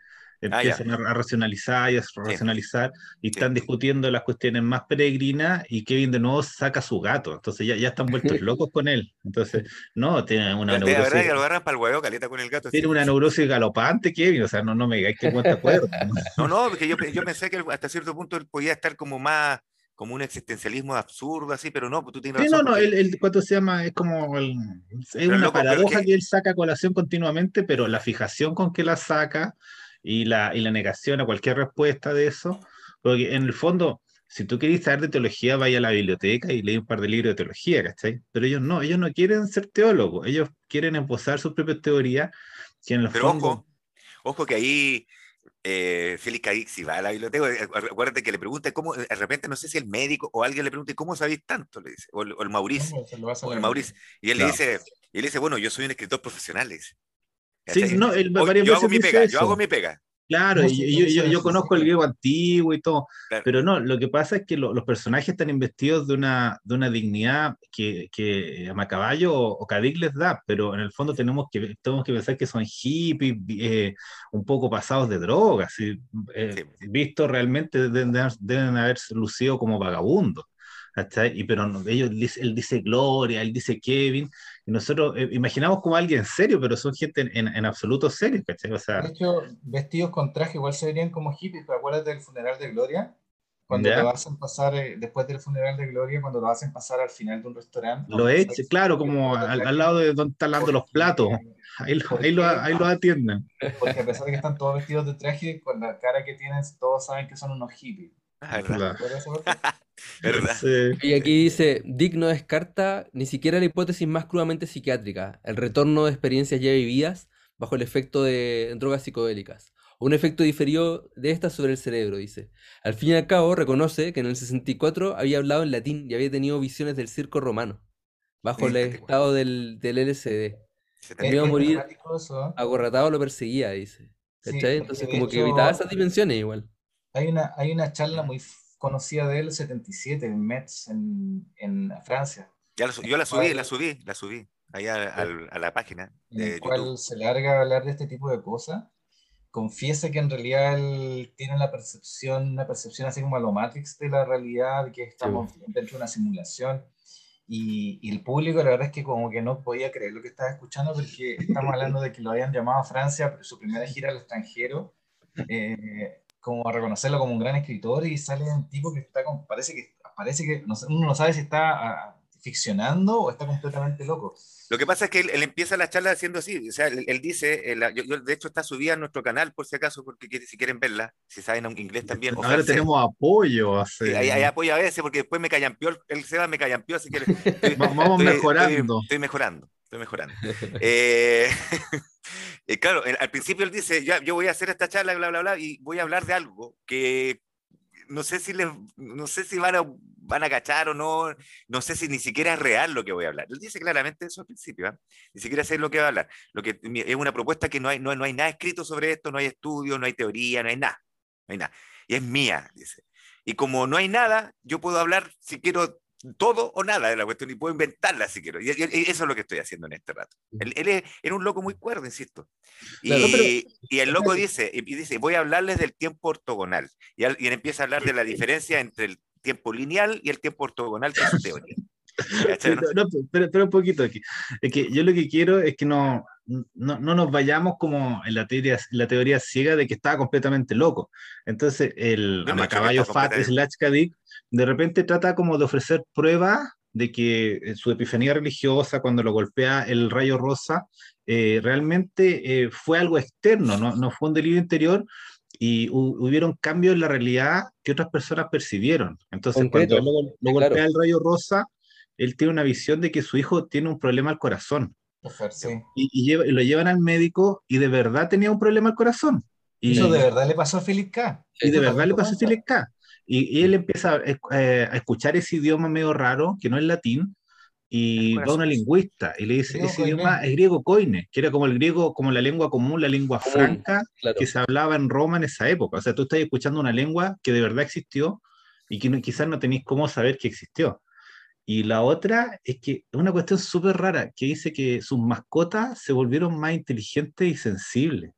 Ah, empiezan a, racionalizar y a racionalizar y están discutiendo las cuestiones más peregrinas y Kevin de nuevo saca su gato, entonces ya, ya están vueltos [LAUGHS] locos con él. Entonces, no, tiene una
neurosis. La verdad que lo agarran para el huevo, caleta con el gato.
Tiene una neurosis galopante, Kevin, o sea, no, no me digáis que cuenta acuerdo. [LAUGHS]
no, no, porque yo, yo pensé que hasta cierto punto él podía estar como más como un existencialismo absurdo así, pero no, pues tú tienes
sí, no, no, el, el, ¿cuánto se llama? Es como, el, es una paradoja que... él saca colación continuamente, pero la fijación con que la saca y la, y la negación a cualquier respuesta de eso, porque en el fondo, si tú quieres saber de teología, vaya a la biblioteca y lee un par de libros de teología, ¿cachai? Pero ellos no, ellos no quieren ser teólogos, ellos quieren emposar sus propias teorías, que en el
Pero ojo, ojo que ahí eh, Félix Cadix, si va a la biblioteca, eh, acuérdate que le pregunta cómo, de repente no sé si el médico o alguien le pregunta, ¿cómo sabéis tanto? Le dice, o, el, Mauricio, o el Mauricio. Y él le dice, y él dice, bueno, yo soy un escritor profesional, le dice.
Sí, no, el,
yo hago mi pega, yo hago mi pega.
Claro, y yo, yo, conozco el griego antiguo y todo, pero no, lo que pasa es que los personajes están investidos de una, de una dignidad que, que a Macaballo o, o les da, pero en el fondo tenemos que, tenemos que pensar que son hippies, eh, un poco pasados de drogas, y, eh, visto realmente deben, deben haber lucido como vagabundos. Y pero ellos, él dice Gloria, él dice Kevin, y nosotros eh, imaginamos como alguien serio, pero son gente en, en, absoluto serio, ¿cachai? O sea,
de hecho, vestidos con traje igual se verían como hippies, pero acuérdate del funeral de Gloria, cuando lo hacen pasar, eh, después del funeral de Gloria, cuando lo hacen pasar al final de un restaurante.
Lo eche, claro, como al, al, lado de donde están lavando los platos. Ahí, lo, ahí, lo, ahí lo atienden.
Porque a pesar de que están todos vestidos de traje, con la cara que tienen, todos saben que son unos hippies. Ah, ¿verdad?
Y aquí dice, Dick no descarta ni siquiera la hipótesis más crudamente psiquiátrica, el retorno de experiencias ya vividas bajo el efecto de drogas psicodélicas, o un efecto diferido de estas sobre el cerebro, dice. Al fin y al cabo, reconoce que en el 64 había hablado en latín y había tenido visiones del circo romano, bajo el estado del, del LSD. Se a morir ¿eh? agorratado lo perseguía, dice. Entonces como que evitaba esas dimensiones igual.
Hay una, hay una charla muy conocida de él, 77, en Metz, en, en Francia.
Ya yo la subí, la subí, la subí, ahí a, a, la página.
En el cual se larga a hablar de este tipo de cosas. Confiesa que en realidad él tiene la percepción, una percepción así como a lo Matrix de la realidad, que estamos dentro de una simulación. Y, y, el público, la verdad es que como que no podía creer lo que estaba escuchando, porque estamos hablando de que lo habían llamado a Francia, su primera gira al extranjero. Eh, como a reconocerlo como un gran escritor y sale un tipo que está con, parece que parece que no, uno no sabe si está ah, ficcionando o está completamente loco.
Lo que pasa es que él, empieza la charla haciendo así, o sea, él, dice, yo, de hecho está subida a nuestro canal por si acaso, porque si quieren verla, si saben inglés también.
Ahora tenemos apoyo.
hay, apoyo a veces, porque después me callampió, él se va, me callampió, así que... [LAUGHS]
Vamos mejorando.
Estoy, mejorando, estoy mejorando. eh, [LAUGHS] eh, claro, al principio él dice, yo voy a hacer esta charla, bla, bla, bla, y voy a hablar de algo que no sé si, les, no sé si van, a, van a cachar o no, no sé si ni siquiera es real lo que voy a hablar. Él dice claramente eso al principio, ¿eh? ni siquiera sé lo que va a hablar. Lo que, es una propuesta que no hay, no, no hay nada escrito sobre esto, no hay estudio, no hay teoría, no hay nada, no hay nada. Y es mía, dice. Y como no hay nada, yo puedo hablar si quiero todo o nada de la cuestión y puedo inventarla si quiero. Y, eso es lo que estoy haciendo en este rato. Él, él era un loco muy cuerdo, insisto. Y, y el loco dice, y dice, voy a hablarles del tiempo ortogonal. Y, él, empieza a hablar de la diferencia entre el tiempo lineal y el tiempo ortogonal, que es su teoría.
¿no? pero, un poquito aquí. Es que yo lo que quiero es que no, no, no, nos vayamos como en la teoría, la teoría ciega de que estaba completamente loco. Entonces, el no, Macaballo Fat slash Kadik de repente trata como de ofrecer pruebas de que eh, su epifanía religiosa, cuando lo golpea el rayo rosa, eh, realmente eh, fue algo externo, no, no, fue un delirio interior y hubieron cambios en la realidad que otras personas percibieron. Entonces, cuando lo, golpea el rayo rosa, él tiene una visión de que su hijo tiene un problema al corazón. Y, lo llevan al médico y de verdad tenía un problema al corazón.
Y, Eso de verdad le pasó a Philip K.
Y de verdad le pasó a Philip K. Y, él empieza eh, a, escuchar ese idioma medio raro, que no es latín, y va a una lingüista y le dice, ese idioma es griego coine, que era como el griego, como la lengua común, la lengua franca que se hablaba en Roma en esa época. O sea, tú estás escuchando una lengua que de verdad existió y que quizás no tenéis cómo saber que existió. Y la otra es que es una cuestión súper rara, que dice que sus mascotas se volvieron más inteligentes y sensibles.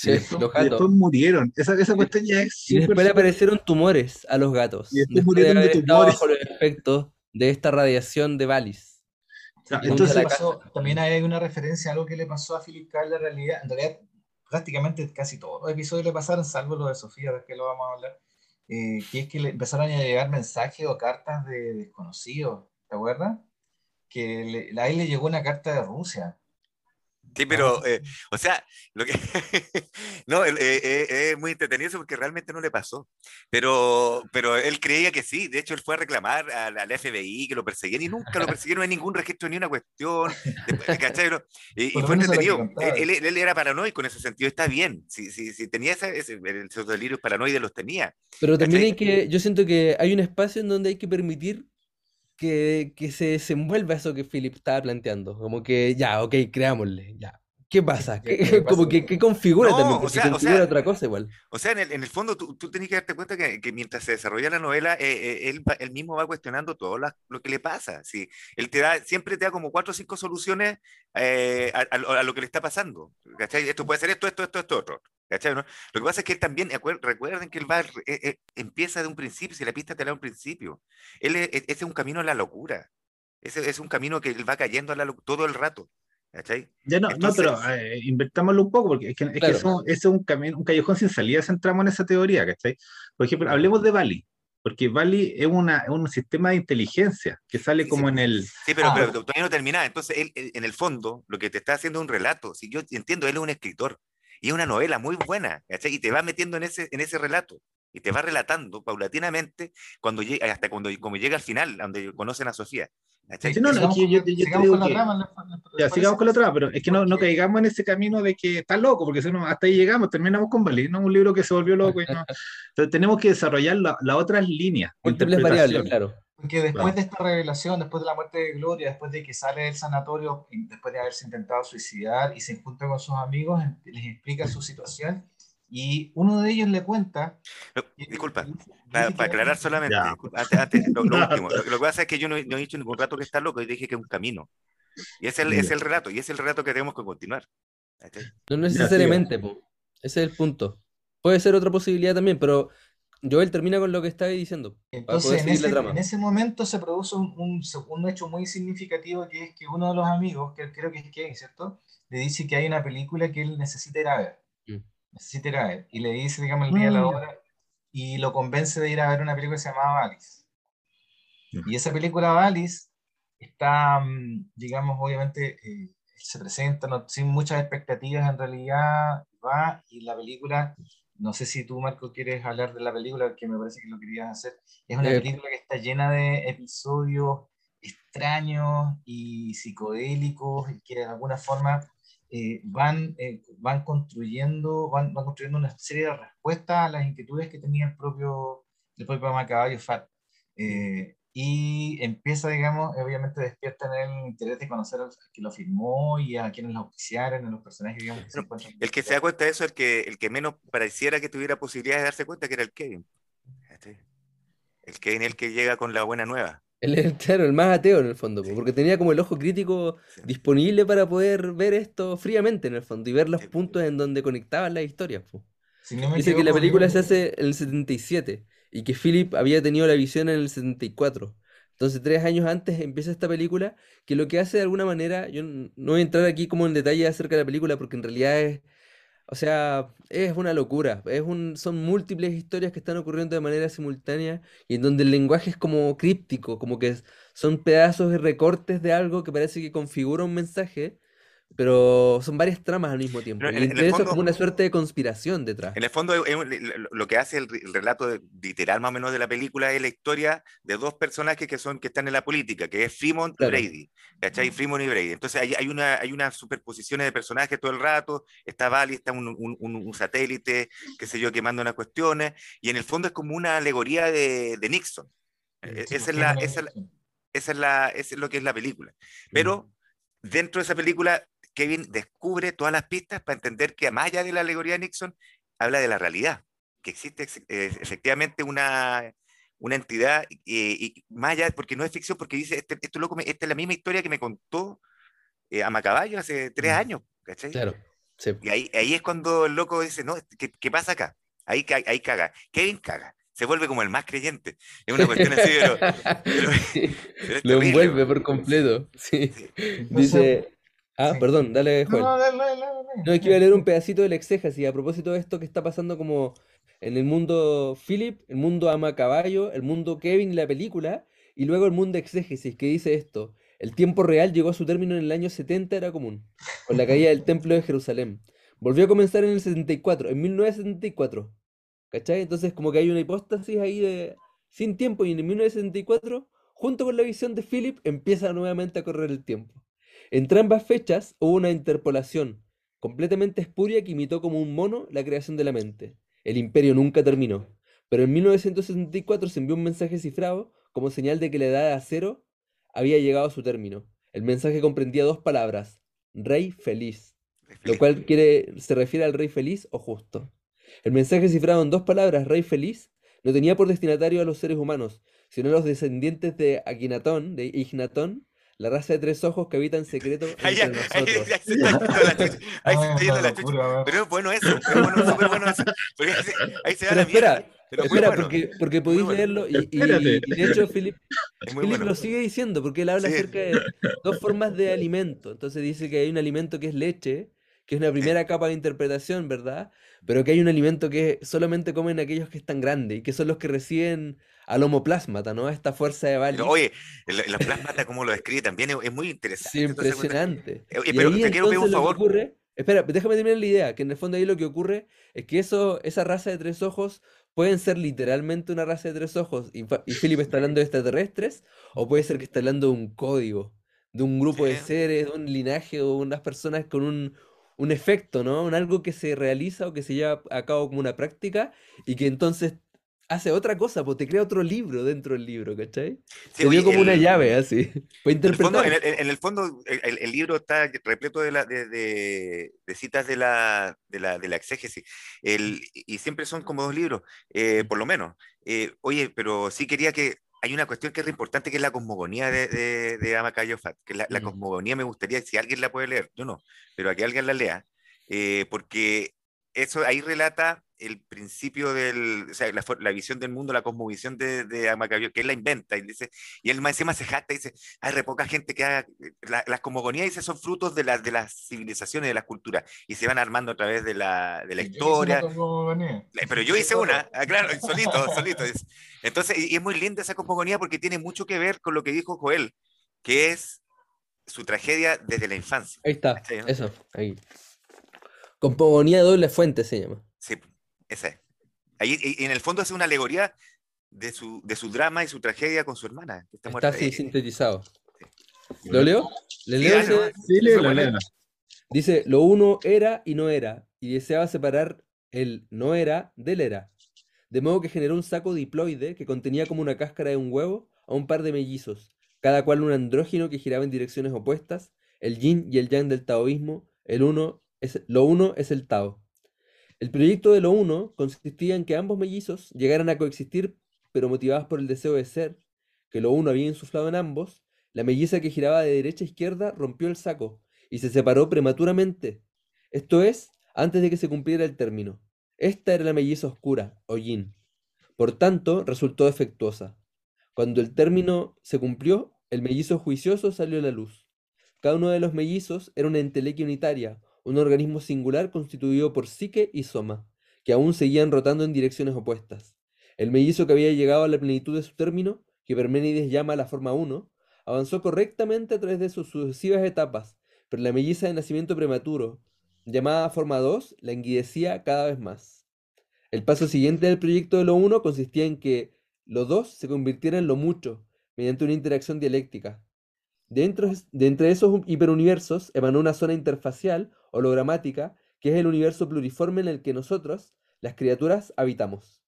Sí, después, los gatos. después murieron. Esa, esa cuestión ya es
Y después le aparecieron tumores a los gatos. Y después, murieron de, tumores. Bajo los efectos de esta radiación de Valis.
entonces, también hay una referencia a algo que le pasó a Philip K. en realidad. En realidad, prácticamente casi todos los episodios le pasaron, salvo lo de Sofía, de que lo vamos a hablar. Eh, que es que le empezaron a llegar mensajes o cartas de desconocidos, ¿te acuerdas? Que le, a él le llegó una carta de Rusia
Sí, pero, eh, o sea, lo que [LAUGHS] no, eh, eh, es muy entretenido porque realmente no le pasó. Pero, pero él creía que sí. De hecho, él fue a reclamar al, FBI que lo perseguían y nunca lo [LAUGHS] persiguieron en ningún registro ni una cuestión. ¿cachai? Y, fue entretenido. Él, él, era paranoico en ese sentido. Está bien. Si, si, si tenía ese, ese, esos delirios paranoides, los tenía.
Pero también hay que, yo siento que hay un espacio en donde hay que permitir que, que se desenvuelva eso que Philip estaba planteando. Como que ya, ok, creámosle, ya. ¿Qué pasa? ¿Qué, como que, ¿qué configura también? o sea, configura otra cosa igual.
O sea, en el, en el fondo tú, tú tenés que darte cuenta que, que mientras se desarrolla la novela, eh, eh, él, él, mismo va cuestionando todo lo que le pasa. ¿sí? Él te da, siempre te da como cuatro o cinco soluciones eh, a, a, lo que le está pasando. ¿cachai? Esto puede ser esto, esto, esto, esto, otro. ¿cachai? ¿no? Lo que pasa es que él también, recuerden que él va, empieza de un principio, si la pista te da un principio. Él es, ese es un camino a la locura. Ese es un camino que él va cayendo a la todo el rato.
Ya no, no pero eh, invertámoslo un poco, porque es que, es que eso, es un, camino, un callejón sin salida si entramos en esa teoría, ¿cachai? Por ejemplo, hablemos de Bali, porque Bali es, una, es un sistema de inteligencia que sale como en el...
Sí, pero, pero, todavía no termina. Entonces, él, en el fondo, lo que te está haciendo es un relato. Si yo entiendo, él es un escritor y es una novela muy buena, ¿cachai? Y te va metiendo en ese, en ese relato y te va relatando paulatinamente cuando llega, hasta cuando como llega al final, donde conocen a Sofía.
Sigamos, con la trama, ya, sigamos con la trama, pero es que no, no caigamos en ese camino de que está loco, porque si no, hasta ahí llegamos, terminamos con Bali, ¿no? Un libro que se volvió loco. Y no. [LAUGHS] Entonces tenemos que desarrollar las la otras líneas.
Múltiples variables, claro.
Porque después de esta revelación, después de la muerte de Gloria, después de que sale del sanatorio, después de haberse intentado suicidar y se junta con sus amigos, les explica su situación y uno de ellos le cuenta.
disculpa, para, aclarar solamente, antes, lo, [LAUGHS] último. Lo, que pasa es que yo no, he dicho ningún rato que está loco, yo dije que es un camino. Y es el, es el relato, y es el relato que tenemos que continuar.
No necesariamente, ese es el punto. Puede ser otra posibilidad también, pero Joel termina con lo que estaba diciendo.
Entonces, en ese, en ese, momento se produce un, un, un, hecho muy significativo que es que uno de los amigos, que creo que es Kevin, ¿cierto? Le dice que hay una película que él necesita ir a ver necesita ir a ver. Y le dice, digamos, el día, la mm. hora, y lo convence de ir a ver una película que se llamaba Alice. Y esa película Alice está, mm, digamos, obviamente, eh, se presenta sin muchas expectativas, en realidad va, y la película, no sé si tú, Marco, quieres hablar de la película, que me parece que lo querías hacer, es una eh, película que está llena de episodios extraños y psicodélicos, y que de alguna forma eh, van, eh, van, construyendo, van, van, construyendo una serie de respuestas a las inquietudes que tenía el propio, el propio Macaballo Fat. Eh, y empieza, digamos, obviamente despierta en el interés de conocer a que lo firmó y a quienes lo oficiaron, a los personajes, digamos, que
se encuentran. El que se da cuenta de eso, el que, el que menos pareciera que tuviera posibilidades de darse cuenta, que era el Kevin. El Kevin es el que llega con la buena nueva.
El, el más ateo en el fondo, porque tenía como el ojo crítico disponible para poder ver esto fríamente en el fondo y ver los puntos en donde conectaban las historias. Dice que la película se hace en el 77 y que Philip había tenido la visión en el 74. Entonces, tres años antes empieza esta película, que lo que hace de alguna manera, yo no voy a entrar aquí como en detalle acerca de la película, porque en realidad es, o sea, es una locura. Es un, son múltiples historias que están ocurriendo de manera simultánea y en donde el lenguaje es como críptico, como que son pedazos y recortes de algo que parece que configura un mensaje, pero son varias tramas al mismo tiempo. y eso es como una suerte de conspiración detrás.
En el fondo, lo que hace el, relato literal más o menos de la película es la historia de dos personajes que son que están en la política, que es Fremont y Brady. ¿Cachai? Fremont y Brady. Entonces hay, hay, una, hay unas superposiciones de personajes todo el rato. Está Bali, está un, un, un, satélite, qué sé yo, que manda unas cuestiones. Y en el fondo es como una alegoría de, de Nixon. E, esa, es la, esa, esa, es la, es lo que es la película. Pero dentro de esa película Kevin descubre todas las pistas para entender que más allá de la alegoría de Nixon, habla de la realidad, que existe eh, efectivamente una, una entidad, y más allá, porque no es ficción, porque dice, este, esto loco, esta es la misma historia que me contó eh, a Macaballo hace tres años, ¿cachai?
Claro.
Y ahí, ahí es cuando el loco dice, no, ¿qué, qué pasa acá? Ahí, ahí caga. Kevin caga. Se vuelve como el más creyente. Es una cuestión así, pero. [LAUGHS]
lo envuelve por completo. Sí. Dice. Ah, perdón, dale, Juan. No, dale, dale, no, es que iba a leer un pedacito del exégesis a propósito de esto que está pasando como en el mundo Philip, el mundo ama caballo, el mundo Kevin, la película, y luego el mundo exégesis, que dice esto. El tiempo real llegó a su término en el año 70, era común, con la caída del templo de Jerusalén. Volvió a comenzar en el 74, en 1974. ¿Cachai? Entonces como que hay una hipóstasis ahí de sin tiempo y en 1974, junto con la visión de Philip, empieza nuevamente a correr el tiempo. Entre ambas fechas hubo una interpolación completamente espuria que imitó como un mono la creación de la mente. El imperio nunca terminó, pero en 1974 se envió un mensaje cifrado como señal de que la edad de acero había llegado a su término. El mensaje comprendía dos palabras, rey feliz, lo cual quiere, se refiere al rey feliz o justo. El mensaje cifrado en dos palabras, rey feliz, no tenía por destinatario a los seres humanos, sino a los descendientes de Akinatón, de Ignatón, la raza de tres ojos que habita en secreto [LAUGHS] entre nosotros.
Ahí se está yendo la chucha. Pero es bueno eso, es bueno, súper bueno eso. ahí se, va la
espera, Pero espera, porque, porque podéis leerlo y, y, de hecho Philip, Philip lo sigue diciendo porque él habla acerca de dos formas de alimento. Entonces dice que hay un alimento que es leche, que es una primera capa de interpretación, ¿verdad? Pero que hay un alimento que solamente comen aquellos que están grandes y que son los que reciben al homoplasmata, ¿no? Esta fuerza de Bali.
oye, el, plasmata, como lo describe también, es, muy interesante.
Sí, impresionante. Oye, pero te quiero pedir un favor. Ocurre, espera, déjame terminar la idea, que en el fondo ahí lo que ocurre es que eso, esa raza de tres ojos pueden ser literalmente una raza de tres ojos, y, y Philip está hablando de extraterrestres, o puede ser que está hablando de un código, de un grupo de seres, de un linaje o unas personas con un, un efecto, ¿no? Un algo que se realiza o que se lleva a cabo como una práctica y que entonces hace otra cosa, pues te crea otro libro dentro del libro, ¿cachai? Sí, te dio como una llave así. [LAUGHS]
En el fondo, el, libro está repleto de, la, de, citas de la, de la, de la exégesis. y siempre son como dos libros, eh, por lo menos. Eh, oye, pero sí quería que. Hay una cuestión que es importante, que es la cosmogonía de, de, de Amacayo Fat. Que la, la, cosmogonía me gustaría, si alguien la puede leer, yo no, pero a que alguien la lea, eh, porque eso ahí relata el principio del, o sea, la, visión del mundo, la cosmovisión de, de que él la inventa, y dice, y él más encima se jacta y dice, hay re poca gente que haga, las cosmogonías dice, son frutos de, de las civilizaciones, de las culturas, y se van armando a través de la, de la historia. Pero yo hice una, [LAUGHS] ah, claro, solito, solito. Entonces, y, es muy linda esa cosmogonía porque tiene mucho que ver con lo que dijo Joel, que es su tragedia desde la infancia.
Ahí está, eso, ahí. Cosmogonía de doble fuente se llama.
Ese. Ahí, en el fondo es una alegoría de su, de su drama y su tragedia con su hermana.
está, así sintetizado. ¿Lo leo? ¿Le leo
Sí,
Dice, lo uno era y no era, y deseaba separar el no era del era. De modo que generó un saco diploide que contenía como una cáscara de un huevo a un par de mellizos, cada cual un andrógino que giraba en direcciones opuestas, el yin y el yang del taoísmo, el uno es, lo uno es el Tao. El proyecto de lo uno consistía en que ambos mellizos llegaran a coexistir, pero motivados por el deseo de ser, que lo uno había insuflado en ambos, la melliza que giraba de derecha a izquierda rompió el saco y se separó prematuramente. Esto es, antes de que se cumpliera el término. Esta era la melliza oscura, o. Por tanto, resultó defectuosa. Cuando el término se cumplió, el mellizo juicioso salió a la luz. Cada uno de los mellizos era una entelequia unitaria, un organismo singular constituido por psique y soma, que aún seguían rotando en direcciones opuestas. El mellizo que había llegado a la plenitud de su término, que Perménides llama la forma 1, avanzó correctamente a través de sus sucesivas etapas, pero la melliza de nacimiento prematuro, llamada forma 2, la enguidecía cada vez más. El paso siguiente del proyecto de lo 1 consistía en que lo 2 se convirtiera en lo mucho, mediante una interacción dialéctica. Dentro de entre esos hiperuniversos emanó una zona interfacial hologramática, que es el universo pluriforme en el que nosotros, las criaturas, habitamos.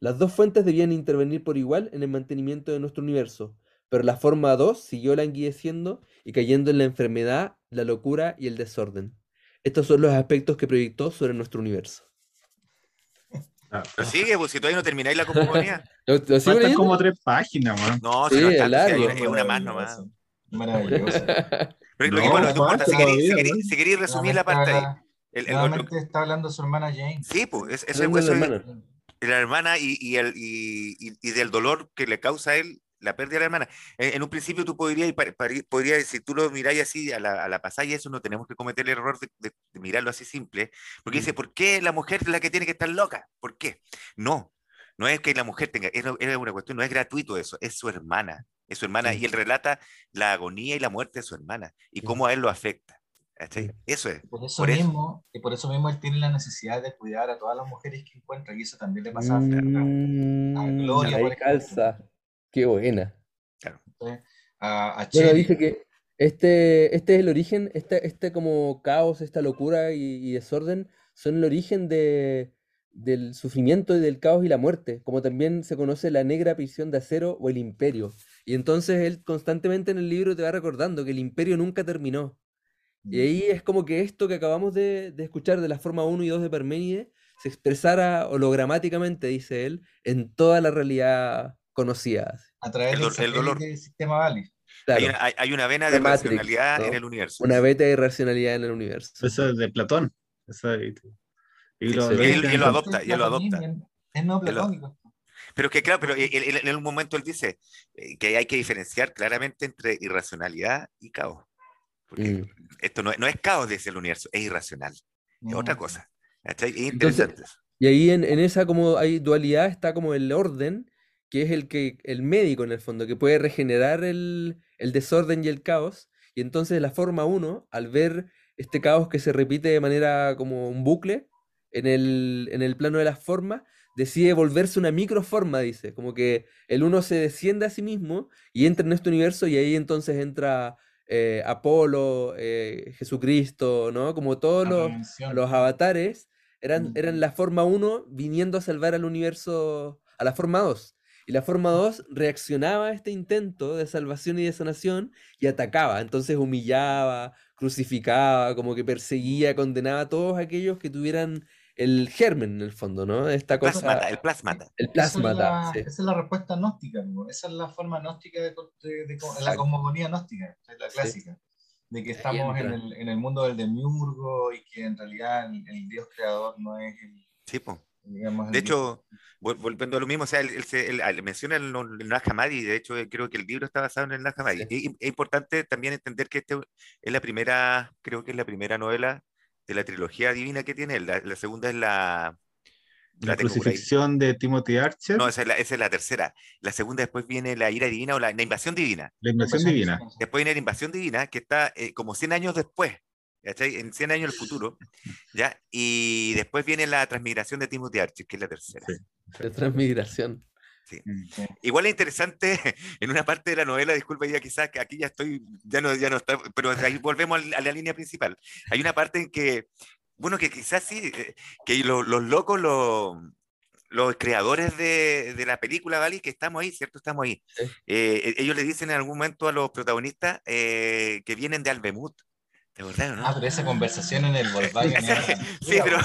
Las dos fuentes debían intervenir por igual en el mantenimiento de nuestro universo, pero la forma 2 siguió languideciendo y cayendo en la enfermedad, la locura y el desorden. Estos son los aspectos que proyectó sobre nuestro universo.
Pero sigue, pues si todavía no termináis la [LAUGHS] cosmogonía.
Faltan como tres páginas, man.
No, si no es largo. Es una más nomás.
Maravilloso. [LAUGHS]
Pero no, bueno, no importa, si queréis, resumir la parte ahí.
El, el, está hablando su hermana Jane.
Sí, pues, es, es, es, es la hermana, la hermana y, y, el, y, y, del dolor que le causa a él la pérdida de la hermana. En, un principio tú podrías, podría, si tú lo miráis así a la, a la pasada y eso no tenemos que cometer el error de, de, mirarlo así simple, porque dice, ¿por qué la mujer es la que tiene que estar loca? ¿Por qué? No, no es que la mujer tenga, es, es una cuestión, no es gratuito eso, es su hermana, es su hermana, y él relata la agonía y la muerte de su hermana, y cómo a él lo afecta. Eso es.
Por eso, mismo, Y por eso mismo él tiene la necesidad de cuidar a todas las mujeres que encuentra, y eso también le pasa a, mm, Gloria.
Ahí calza. Qué buena.
Claro. A,
bueno, dice que este, este es el origen, este, este como caos, esta locura y, desorden son el origen de, del sufrimiento y del caos y la muerte, como también se conoce la negra prisión de acero o el imperio. Y entonces él constantemente en el libro te va recordando que el imperio nunca terminó. Y mm. ahí es como que esto que acabamos de, de escuchar de la forma 1 y 2 de Parménides se expresara hologramáticamente, dice él, en toda la realidad conocidas.
A través del, dolor. sistema Valley.
Hay, una, hay, una, vena de racionalidad en el universo.
Una beta de racionalidad en el universo.
Eso es de Platón. Eso
y, y, lo, y, él, él, lo adopta, y él lo adopta.
Es no platónico.
Pero que claro, pero en un momento él dice eh, que hay que diferenciar claramente entre irracionalidad y caos. Porque mm. esto no, no, es caos desde el universo, es irracional. Es otra cosa. Es interesante.
Entonces, y ahí en, en, esa como hay dualidad está como el orden que es el, que, el médico en el fondo, que puede regenerar el, desorden y el caos. Y entonces la forma 1, al ver este caos que se repite de manera como un bucle en el, en el plano de las formas, decide volverse una microforma, dice, como que el uno se desciende a sí mismo y entra en este universo y ahí entonces entra eh, Apolo, eh, Jesucristo, ¿no? Como todos los, los, avatares eran, eran la forma 1 viniendo a salvar al universo a la forma 2. Y la forma 2 reaccionaba a este intento de salvación y de sanación y atacaba. Entonces humillaba, crucificaba, como que perseguía, condenaba a todos aquellos que tuvieran el germen en el fondo, ¿no? Esta cosa.
el plasmata.
El plasmata.
Esa, es la, respuesta gnóstica, esa es la forma gnóstica de, la cosmogonía gnóstica, la clásica. De que estamos en el, en el, mundo del demiurgo y que en realidad el, Dios creador no es el.
Sí, de hecho, volviendo a lo mismo, o sea, él, menciona el, el de hecho creo que el libro está basado en el Nag es importante también entender que este es la primera, creo que es la primera novela de la trilogía divina que tiene. La, la segunda es la...
La, crucifixión de Timothy Archer.
No, esa es, la, esa es, la, tercera. La segunda después viene la ira divina o la, invasión divina.
La invasión divina.
Después viene la invasión divina, que está eh, como 100 años después en 100 años el futuro, ¿ya? Y después viene la transmigración de Timothy Archer, que es la tercera.
La transmigración.
Sí. Igual es interesante [LAUGHS] en una parte de la novela, disculpa ya quizás que aquí ya estoy, ya no, ya no está, pero ahí volvemos a la línea principal. Hay una parte en que, bueno, que quizás sí, eh, que los, los locos, los, los creadores de, de, la película, ¿vale? Que estamos ahí, ¿cierto? Estamos ahí. Eh, ellos le dicen en algún momento a los protagonistas eh, que vienen de
Ah, pero esa conversación en el Volkswagen. [LAUGHS]
sí, pero,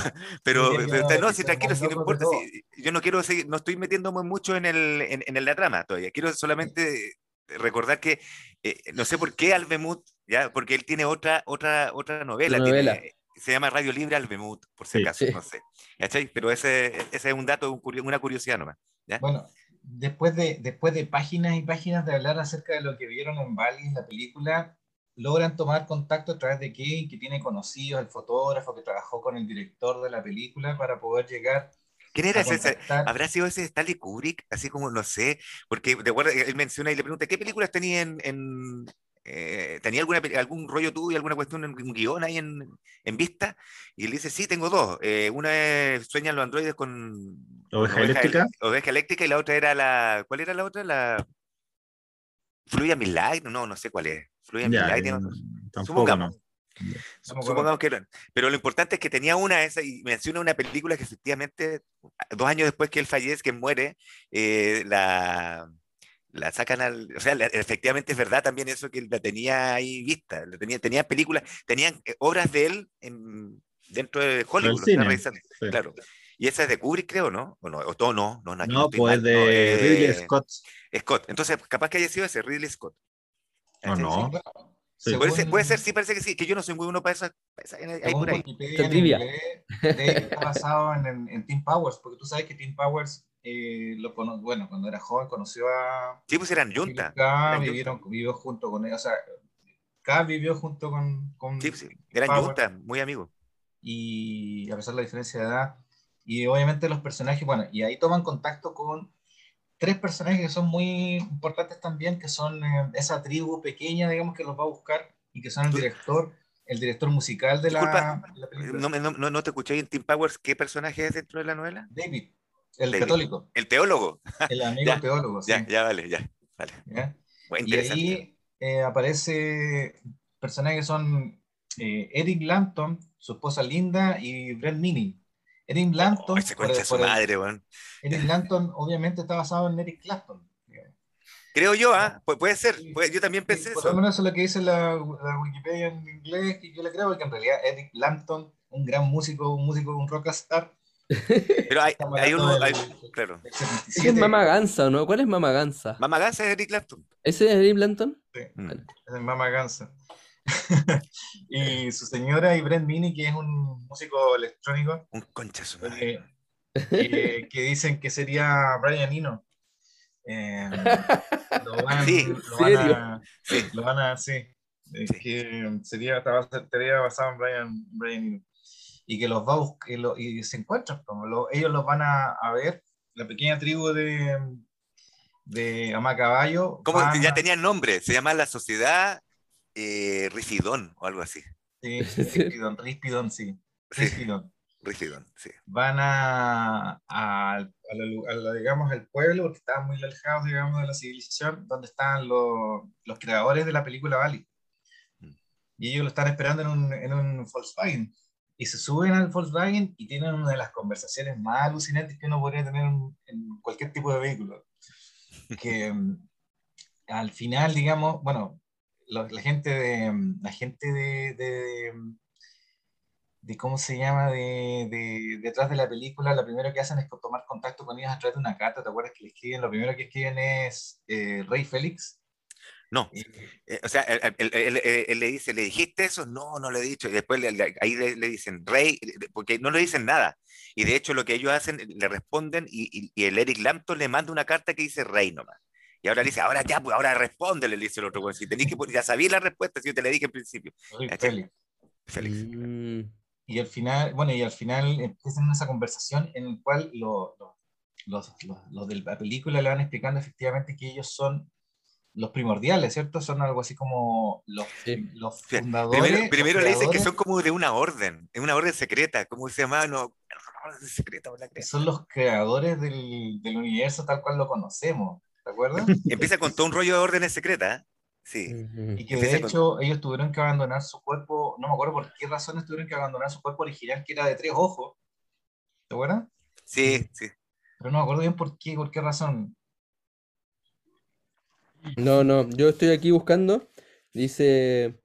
pero, pero, no, si tranquilo, si no importa, si, yo no quiero seguir, no estoy metiéndome mucho en, el, en, en, la trama todavía. Quiero solamente recordar que eh, no sé por qué Albemut, ya, porque él tiene otra, otra, otra novela. Tiene, se llama Radio Libre Albemut, por si acaso, no sé. ¿Cachai? Pero ese, ese es un dato, una curiosidad nomás. ¿ya?
Bueno, después de, después de páginas y páginas de hablar acerca de lo que vieron en Bali en la película, logran tomar contacto a través de quién, que tiene conocidos, el fotógrafo que trabajó con el director de la película para poder llegar.
¿Quién era ese? ¿Habrá sido ese Stanley Kubrick? Así como, no sé, porque de acuerdo, él menciona y le pregunta, ¿qué películas tenía en... en eh, ¿Tenía alguna, algún rollo tuyo, alguna cuestión, un guion ahí en, en vista? Y él dice, sí, tengo dos. Eh, una es Sueñan los androides con...
Oveja, eléctrica.
Oveja eléctrica y la otra era la... ¿Cuál era la otra? La... Fluya Light, no, no sé cuál es. Fluye ya, supongamos. supongamos que Pero lo importante es que tenía una esa y menciona una película que efectivamente, dos años después que él fallece, que muere, eh, la, la sacan al. O sea, efectivamente es verdad también eso que la tenía ahí vista. tenía, tenía películas, tenían eh, obras de él en, dentro de Hollywood. Claro. Y esa es de Kubrick, creo, ¿no? O no, o todo no,
no, no, no pues de Ridley Scott.
Scott. Entonces, capaz que haya sido ese Ridley Scott.
No, no.
Puede, ser, puede, ser, sí, parece que sí, que yo no soy muy bueno para esa.
ahí por ahí. está basado en, en, Tim Powers, porque tú sabes que Tim Powers, eh, lo bueno, cuando era joven conoció a.
Sí, pues eran Junta.
vivieron, vivió junto con él, o sea, K vivió junto con. con
sí, sí, eran Junta, muy amigos.
Y a pesar de la diferencia de edad, y obviamente los personajes, bueno, y ahí toman contacto con tres personajes que son muy importantes también, que son eh, esa tribu pequeña, digamos, que los va a buscar y que son el director, el director musical de, la,
película. No, no, no, te escuché en Team Powers, ¿qué personaje es dentro de la novela?
David, el católico.
El teólogo. [LAUGHS]
El amigo teólogo,
sí. Ya, ya, vale, ya. Vale.
y ahí eh, aparece personajes que son eh, Eric Lampton, su esposa Linda y Brent Minnie. Eric Blanton.
ese concha su madre,
Blanton, obviamente, está basado en Eric Clapton.
Creo yo, ¿ah? puede ser. yo también pensé
eso. Por lo menos eso es lo que dice la, Wikipedia en inglés, y yo le creo que en realidad Eric Blanton, un gran músico, un músico, un rockstar. [LAUGHS]
Pero hay, hay uno, hay, claro.
es Mama Gansa, ¿no? ¿Cuál es Mama Gansa?
Mama Gansa es Eric Clapton.
¿Ese es Eric Blanton?
Sí, mm. es Mama Gansa. [LAUGHS] y su señora y Brent Mini, que es un músico electrónico.
Un concha
eh, que dicen que sería Brian Eno. Eh, [LAUGHS] lo van, sí, lo van a, sí. Lo van a, sí, que sería, estaría basado en Brian, Brian Eno. Y que los va a buscar, y, se encuentran, como ellos los van a, a, ver, la pequeña tribu de, de Amacaballo.
Como ya tenían nombre, se llama la Sociedad eh, Rifidón o algo así.
Sí, [LAUGHS] Rifidón, Rifidón, sí. Rifidón.
Rifidón, sí.
Van a, a, a, digamos, al pueblo, porque estaban muy alejados, digamos, de la civilización, donde están los, los creadores de la película Bali. Mm. Y ellos lo están esperando en un, en un Volkswagen. Y se suben al Volkswagen y tienen una de las conversaciones más alucinantes que uno podría tener en, en cualquier tipo de vehículo. Que mm, al final, digamos, bueno, la gente de la gente de, de, cómo se llama de, detrás de la película lo primero que hacen es tomar contacto con ellos a través de una carta te acuerdas que le escriben lo primero que escriben es eh, Rey Félix
no, eh, o sea, él, le dice, ¿le dijiste eso? No, no le he dicho. Y después ahí le, dicen, Rey, porque no le dicen nada. Y de hecho lo que ellos hacen, le responden y, y el Eric Lampton le manda una carta que dice Rey nomás. Y ahora le dice, ahora ya, pues ahora responde, le dice el otro, pues, si que, ya sabía la respuesta, si yo te la dije al principio.
Félix. Félix. Mm. Y al final, bueno, y al final empiezan esa conversación en la cual los, los, los, de la película le van explicando efectivamente que ellos son los primordiales, ¿cierto? Son algo así como los, los fundadores.
Primero, le dicen que son como de una orden, es una orden secreta, como se llama? No, orden secreta.
Son los creadores del, del universo tal cual lo conocemos. ¿Te acuerdas? [LAUGHS]
Empieza con todo un rollo de órdenes secretas. Sí.
Y que de hecho ellos tuvieron que abandonar su cuerpo, no me acuerdo por qué razones tuvieron que abandonar su cuerpo original, que era de tres ojos. ¿Te acuerdas?
Sí, sí.
Pero no me acuerdo bien por qué, por qué razón.
No, no, yo estoy aquí buscando. Dice,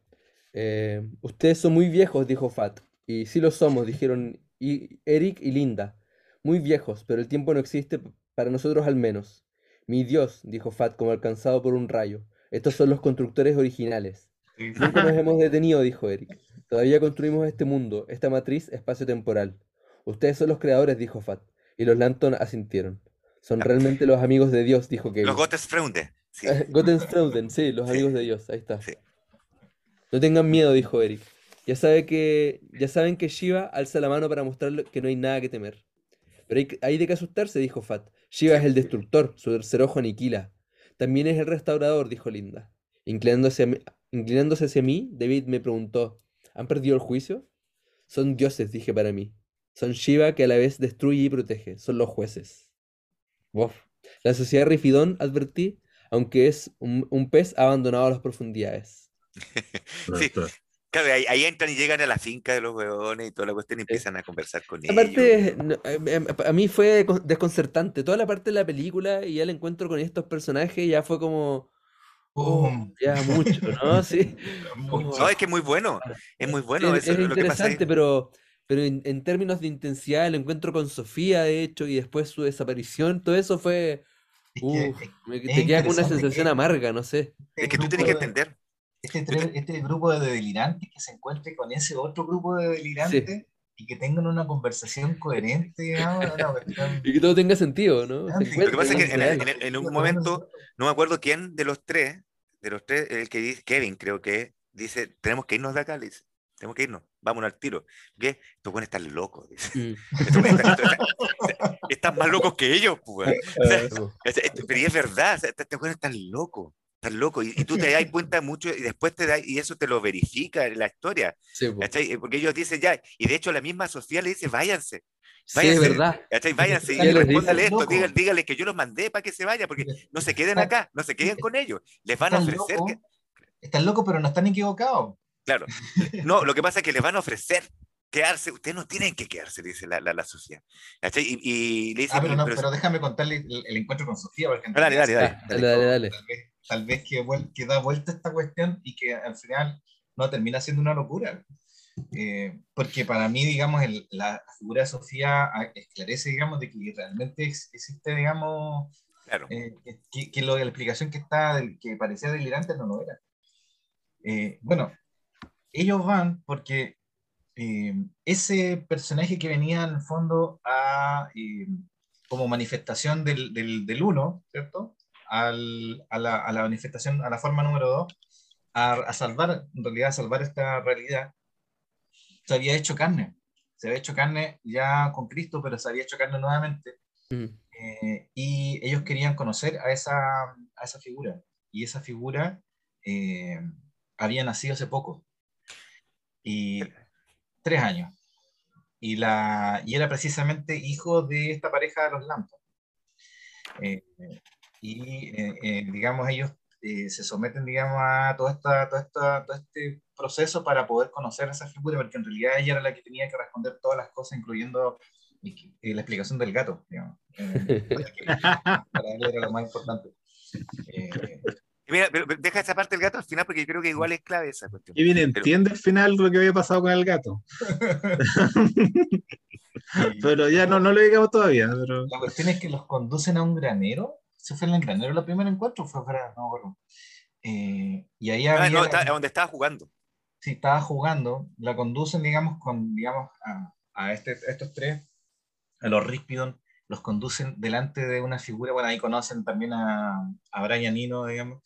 eh, ustedes son muy viejos, dijo Fat. Y sí lo somos, dijeron y Eric y Linda. Muy viejos, pero el tiempo no existe para nosotros al menos. Mi Dios, dijo Fat como alcanzado por un rayo. Estos son los constructores originales. Nunca nos hemos detenido, dijo Eric. Todavía construimos este mundo, esta matriz espacio-temporal. Ustedes son los creadores, dijo Fat. Y los Lanton asintieron. Son realmente los amigos de Dios, dijo Kevin.
Los Gottesfreunde.
Sí. sí, los amigos de Dios. Ahí está. No tengan miedo, dijo Eric. Ya, sabe que, ya saben que Shiva alza la mano para mostrarle que no hay nada que temer. Pero hay, hay de qué asustarse, dijo Fat. Shiva es el destructor, su tercer ojo aniquila. También es el restaurador, dijo Linda. Inclinándose, inclinándose hacia mí, David me preguntó, ¿han perdido el juicio? Son dioses, dije para mí. Son Shiva que a la vez destruye y protege. Son los jueces. La sociedad Rifidón, advertí, aunque es un, un pez abandonado a las profundidades. [LAUGHS]
sí, Claro, ahí, entran y llegan a la finca de los huevones y toda la cuestión y empiezan a conversar con ellos.
Aparte, eh, em, a mí fue desconcertante. Toda la parte de la película y ya el encuentro con estos personajes ya fue como. Oh, ya mucho, ¿no? [LAUGHS] Sí. [LAUGHS]
No, es que es muy bueno. Es muy bueno.
Es, interesante, pero pero en, términos de intensidad, el encuentro con Sofía, de hecho, y después su desaparición, todo eso fue... te queda con una sensación amarga, no sé.
Es que tú tienes que entender.
Este, este, grupo de delirantes que se encuentre con ese otro grupo de delirantes y que tengan una conversación coherente, [LAUGHS]
y que todo tenga sentido, ¿no? Lo
que pasa es que en, un momento, no me acuerdo quién de los tres, de los tres, el que dice, Kevin creo que, dice, tenemos que irnos de acá, dice, tenemos que irnos, vámonos al tiro. ¿Qué? Estos buenos están locos, dice. Mm. [LAUGHS] están, más locos que ellos, pues. [LAUGHS] pero es verdad, estos buenos están locos estás loco. Y, tú te [LAUGHS] das cuenta mucho y después te da, y eso te lo verifica en la historia. Eh, porque ellos dicen ya, y de hecho la misma Sofía le dice, váyanse. Váyanse,
sí, verdad.
Váyanse y respóndale esto, dígale, que yo los mandé para que se vayan, porque no se queden acá, no se queden con ellos. Les van a ofrecer. que...
Están locos, pero no están equivocados.
Claro. No, lo que pasa es que les van a ofrecer quedarse, ustedes no tienen que quedarse, dice la, la, sociedad. Y, y, le dice,
ah, pero, no, pero, déjame contarle el, encuentro con Sofía. Porque
dale, dale, dale,
dale, dale, dale
tal vez que, que da vuelta esta cuestión y que al final no termina siendo una locura. Eh, porque para mí, digamos, la figura de Sofía esclarece, digamos, de que realmente existe, digamos,
claro.
Eh, que, lo, la explicación que, está, que parecía delirante no lo era. Eh, bueno, ellos van porque ese personaje que venía en el fondo a, como manifestación del, del, del uno, ¿cierto? al, a, la, a, la, manifestación, a la forma número dos, a, a, salvar, en realidad, a salvar esta realidad, se había hecho carne. Se había hecho carne ya con Cristo, pero se había hecho carne nuevamente. Mm. Eh, y ellos querían conocer a esa, a esa figura. Y esa figura eh, había nacido hace poco. Y tres años. Y, la, y era precisamente hijo de esta pareja de los Lampos. Eh, y, eh, eh, digamos, ellos eh, se someten, digamos, a todo, esta, todo, esta, todo este proceso para poder conocer a esa figura, porque en realidad ella era la que tenía que responder todas las cosas, incluyendo la explicación del gato, digamos. [LAUGHS] para él era lo más importante.
Mira, pero deja esa parte del gato al final porque yo creo que igual es clave esa cuestión.
Y bien, entiende al final lo que había pasado con el gato. [LAUGHS] pero ya no, no lo digamos todavía. Pero...
La cuestión es que los conducen a un granero se fue en el granero el primer encuentro, fue para, no bueno. Eh, y ahí
ah, había, no, está, donde estaba jugando.
Sí, estaba jugando, la conducen, digamos, con, digamos, a, a este, estos tres, a los Rispidon, los conducen delante de una figura, bueno, ahí conocen también a, a Brian Nino, digamos,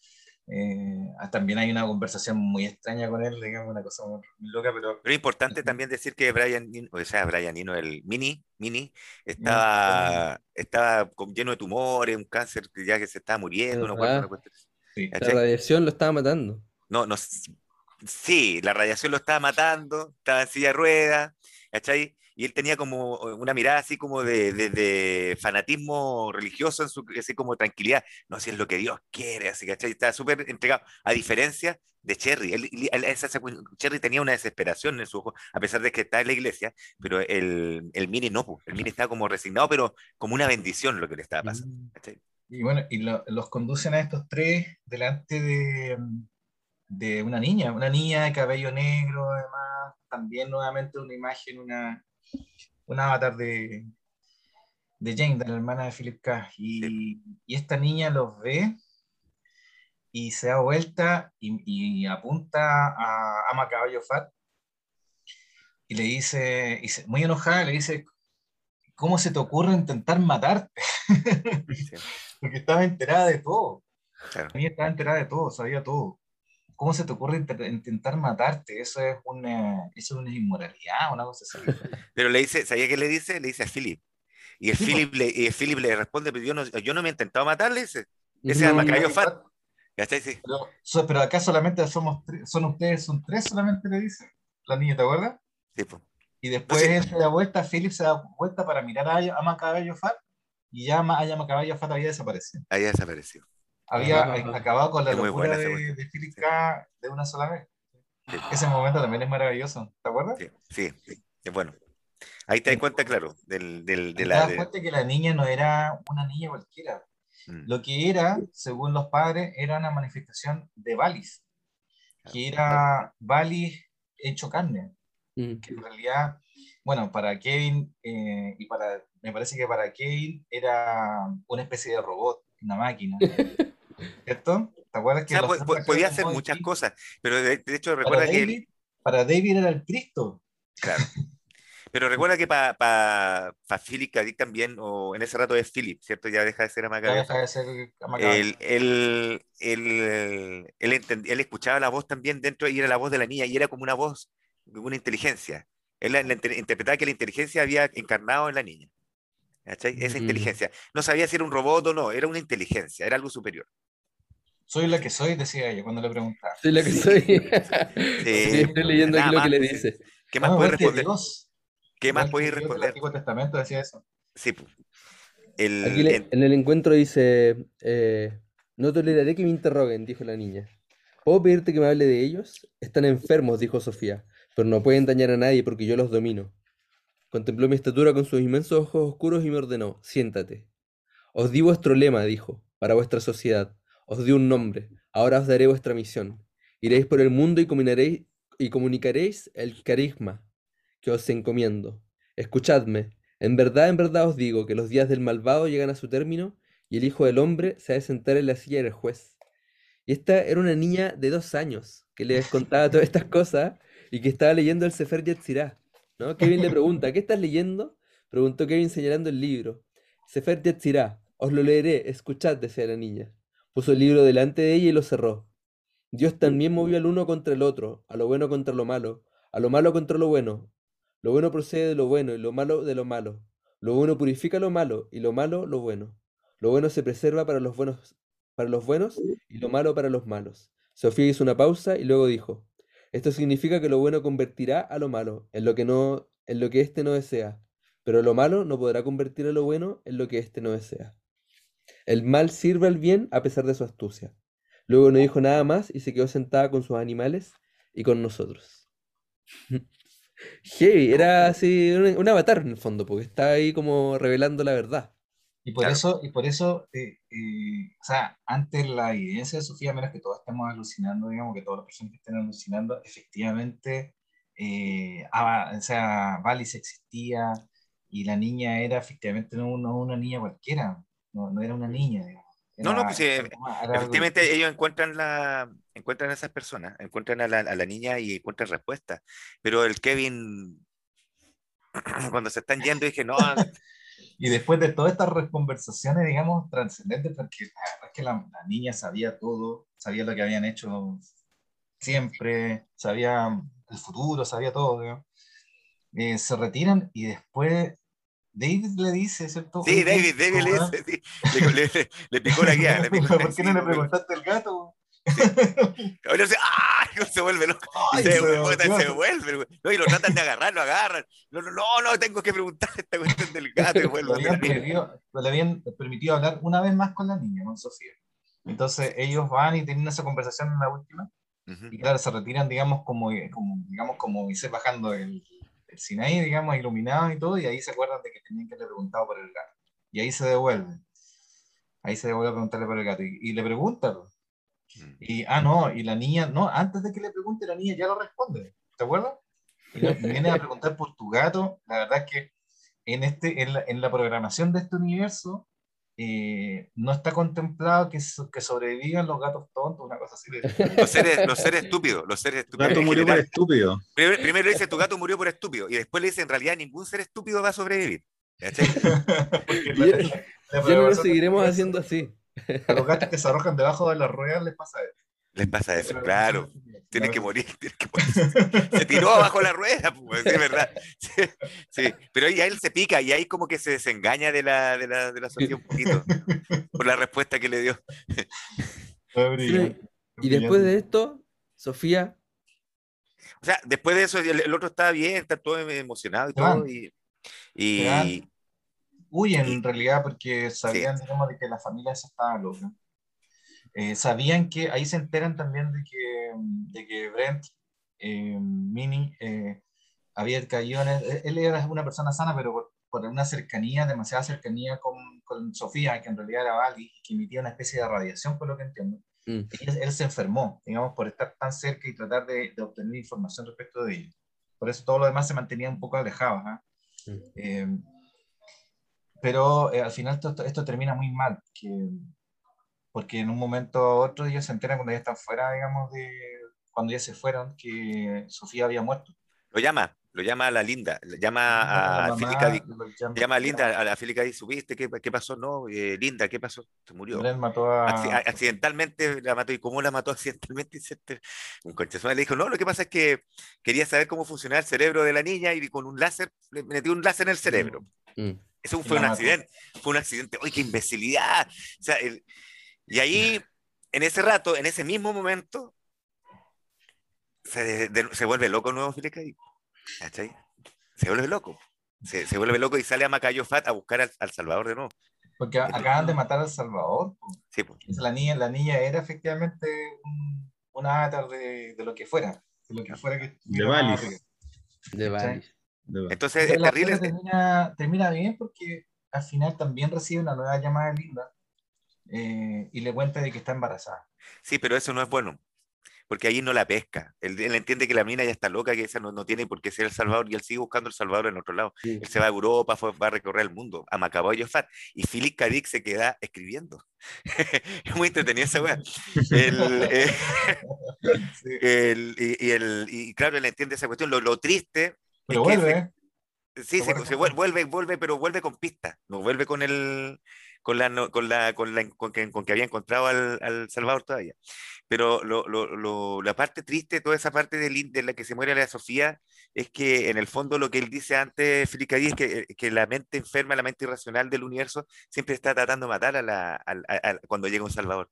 eh, ah, también hay una conversación muy extraña con él, digamos, una cosa muy, loca, pero...
Pero es importante también decir que Brian, o sea, Brian Nino, el Mini, Mini, estaba, estaba lleno de tumores, un cáncer que ya que se estaba muriendo, no La
radiación lo estaba matando.
No, no, sí, la radiación lo estaba matando, estaba en silla de ruedas, ¿cachai? Y él tenía como una mirada así como de, de, fanatismo religioso, en su, así como tranquilidad, no, así es lo que Dios quiere, así, ¿cachai? Estaba súper entregado, a diferencia de Cherry. Él, Cherry tenía una desesperación en su ojo, a pesar de que está en la iglesia, pero el, el Mini no, el Mini estaba como resignado, pero como una bendición lo que le estaba pasando. Mm.
Y bueno, y los conducen a estos tres delante de, de una niña, una niña de cabello negro, además, también nuevamente una imagen, una, un avatar de, de Jane, de la hermana de Philip K. Y, y esta niña los ve y se da vuelta y, apunta a Ama Caballo Fat y le dice, muy enojada, le dice, ¿cómo se te ocurre intentar matarte? [LAUGHS] Porque estaba enterada de todo. Claro. estaba enterada de todo, sabía todo. ¿Cómo se te ocurre intentar matarte? Eso es una, eso es una inmoralidad, una cosa así. [LAUGHS]
Pero le dice, ¿sabía qué le dice? Le dice a Philip. Y el, Philip, le, y Philip le responde, pero yo no, yo no me he intentado matarle, dice. Ese es el Fat.
Pero, pero, acá solamente somos son ustedes, son tres solamente le dice la niña, ¿te acuerdas?
Sí, pues.
Y después se da vuelta, Philip se da vuelta para mirar a, a Macaballo Fat y ya a Macaballo Fat había desaparecido.
Había desaparecido
había acabado con la locura de, de Philip K de una sola vez. Ese momento también es maravilloso, ¿te acuerdas?
Sí, sí, es bueno. Ahí te das cuenta, claro, del, del,
de la... Te das cuenta que la niña no era una niña cualquiera. Mm. Lo que era, según los padres, era una manifestación de Valis, que era Valis hecho carne. mm. que en realidad, bueno, para Kevin eh, y para, me parece que para Kevin era una especie de robot, una máquina, [LAUGHS] ¿cierto? ¿Te acuerdas que
podía hacer muchas cosas, pero de, hecho recuerda que...
Para David era el Cristo.
Claro. Pero recuerda que para pa, pa Philip Kadik también, o en ese rato es Philip, ¿cierto? Ya deja de ser Amacabeo. Deja de ser Él, él, él, él, escuchaba la voz también dentro y era la voz de la niña y era como una voz, una inteligencia. Él interpretaba que la inteligencia había encarnado en la niña. ¿Cachai? Esa inteligencia. No sabía si era un robot o no, era una inteligencia, era algo superior.
Soy la que soy, decía ella cuando le preguntaba.
Soy la que soy. Sí. estoy leyendo aquí lo que le dice.
¿Qué más puede responder? ¿Qué más podéis responder?
El Antiguo Testamento decía eso.
Sí.
El, Aquí en el encuentro dice, eh, no toleraré que me interroguen, dijo la niña. ¿Puedo pedirte que me hable de ellos? Están enfermos, dijo Sofía, pero no pueden dañar a nadie porque yo los domino. Contempló mi estatura con sus inmensos ojos oscuros y me ordenó, siéntate. Os di vuestro lema, dijo, para vuestra sociedad. Os di un nombre. Ahora os daré vuestra misión. Iréis por el mundo y comunicaréis, y comunicaréis el carisma, que os encomiendo. Escuchadme, en verdad, en verdad os digo que los días del malvado llegan a su término y el Hijo del Hombre se ha de sentar en la silla del juez. Y esta era una niña de dos años que les [LAUGHS] contaba todas estas cosas y que estaba leyendo el Sefer Yetzirah. ¿no? Kevin le pregunta, ¿qué estás leyendo? Preguntó Kevin señalando el libro. Sefer Yetzirah, os lo leeré, escuchad, decía la niña. Puso el libro delante de ella y lo cerró. Dios también movió al uno contra el otro, a lo bueno contra lo malo, a lo malo contra lo bueno, lo bueno procede de lo bueno y lo malo de lo malo. Lo bueno purifica lo malo y lo malo lo bueno. Lo bueno se preserva para los buenos, para los buenos y lo malo para los malos. Sofía hizo una pausa y luego dijo: Esto significa que lo bueno convertirá a lo malo en lo que no, en lo que éste no desea, pero lo malo no podrá convertir a lo bueno en lo que éste no desea. El mal sirve al bien a pesar de su astucia. Luego no dijo nada más y se quedó sentada con sus animales y con nosotros. [LAUGHS] Heavy, era así un, avatar en el fondo, porque está ahí como revelando la verdad.
Y por eso, y por eso eh, eh, o sea, antes la evidencia de Sofía, menos que todos estemos alucinando, digamos, que todas las personas que estén alucinando, efectivamente, eh, o sea, Valis existía y la niña era efectivamente no, una niña cualquiera, no, no era una niña, digamos
no, no, pues efectivamente ellos encuentran la encuentran a esas personas, encuentran a la, a la niña y encuentran respuesta. Pero el Kevin, [CLEARS THROAT] cuando se están yendo, dije, no. [LAUGHS]
y después de todas estas conversaciones, digamos, trascendentes, porque la que la, niña sabía todo, sabía lo que habían hecho siempre, sabía el futuro, sabía todo, eh, se retiran y después David le dice, ¿cierto?
Sí, David, David le dice, sí. le, picó la guía. [LAUGHS] Le picó,
¿Por qué no le preguntaste al gato?
Ahora se, ¡ay! se vuelve loco. Ay, se, vuelve, se vuelve. No, y lo tratan de agarrar, lo agarran. No, no, no, no tengo que preguntar esta cuestión del gato. [LAUGHS] Vuelve
le, habían permitido, le habían permitido hablar una vez más con la niña, con Sofía. Entonces ellos van y tienen esa conversación en la última. Y claro, se retiran, digamos, como, como, digamos, como irse bajando el, el Sinaí, digamos, iluminado y todo, y ahí se acuerdan de que tenían que haberle preguntado por el gato. Y ahí se devuelve. Ahí se devuelve a preguntarle por el gato. Y, le pregunta. Mm. Y, ah, no, y la niña, no, antes de que le pregunte, la niña ya lo responde. ¿Te acuerdas? Y viene a preguntar por tu gato. La verdad es que en, este, en, la, en la programación de este universo, eh, no está contemplado que, que, sobrevivan los gatos tontos, una cosa así.
Los, seres, los seres estúpidos, los seres estúpidos.
gato murió por estúpido.
Primero, primero, dice tu gato murió por estúpido y después le dice en realidad ningún ser estúpido va a sobrevivir.
ya, no lo seguiremos haciendo así.
A los gatos que se arrojan debajo de las ruedas les pasa eso.
Les pasa eso, claro. [LAUGHS] Tiene que morir, Se tiró abajo la rueda, pues, es verdad. [LAUGHS] Sí, Pero ahí él se pica y ahí como que se desengaña de la, de la, de la sociedad un poquito por la respuesta que le dio.
y después de esto, Sofía.
O sea, después de eso, el, otro estaba bien, está todo emocionado y todo. Y, y,
Huyen en realidad porque sabían, digamos, de que la familia se estaba loca. Eh, sabían que, ahí se enteran también de que, de que Brent eh, Mini eh, había caído en él, era una persona sana, pero por, una cercanía, demasiada cercanía con, con, Sofía, que en realidad era Bali, que emitía una especie de radiación, por lo que entiendo. Mm. él, se enfermó, digamos, por estar tan cerca y tratar de, de obtener información respecto de ella. por eso todo lo demás se mantenía un poco alejado. ¿ah? Mm. Eh, pero al final esto, esto, termina muy mal, que, porque en un momento u otro ellos se enteran cuando ya están fuera, digamos, de cuando ya se fueron, que Sofía había muerto.
Lo llama, lo llama a la Linda, llama a Filica, llama a Linda, a la Filica y ¿subiste? ¿Qué, ¿Qué, pasó? No, eh, Linda, ¿qué pasó? Se murió.
Mató a...
Accidentalmente la mató. ¿Y cómo la mató [LAUGHS] accidentalmente? Un coche le dijo, no, lo que pasa es que quería saber cómo funcionaba el cerebro de la niña y con un láser, le metió un láser en el cerebro. Mm. Eso fue un accidente, fue un accidente. ¡Uy, qué imbecilidad! O sea, y ahí, en ese rato, en ese mismo momento, se, se vuelve loco nuevo Filica ¿Cachai? Se vuelve loco. Se, se, vuelve loco y sale a Macayo Fat a buscar al, al Salvador de nuevo.
Porque acaban de matar al Salvador.
Sí, pues.
La niña, la niña era efectivamente un, un avatar de, de, lo que fuera. De lo que fuera que
De Valis.
De Valis.
Entonces, es terrible.
Termina, termina, bien porque al final también recibe una nueva llamada de Linda eh, y le cuenta de que está embarazada.
Sí, pero eso no es bueno porque ahí no la pesca. Él, entiende que la mina ya está loca, que esa no, no, tiene por qué ser El Salvador, y él sigue buscando El Salvador en otro lado. Él se va a Europa, va a recorrer el mundo, a Macabao y Fat, y Philip Kadik se queda escribiendo. [LAUGHS] es muy entretenido esa weá. Eh, [LAUGHS] y, el, y claro, él entiende esa cuestión. Lo, lo triste.
Pero vuelve.
sí, se, se, vuelve, vuelve, pero vuelve con pista, no vuelve con el con la, con la, con la con que, con que había encontrado al, al Salvador todavía. Pero lo, lo, la parte triste, toda esa parte de, de, la que se muere la Sofía, es que en el fondo lo que él dice antes, Felipe es que, eh, que, la mente enferma, la mente irracional del universo, siempre está tratando de matar a la, a, cuando llega un Salvador.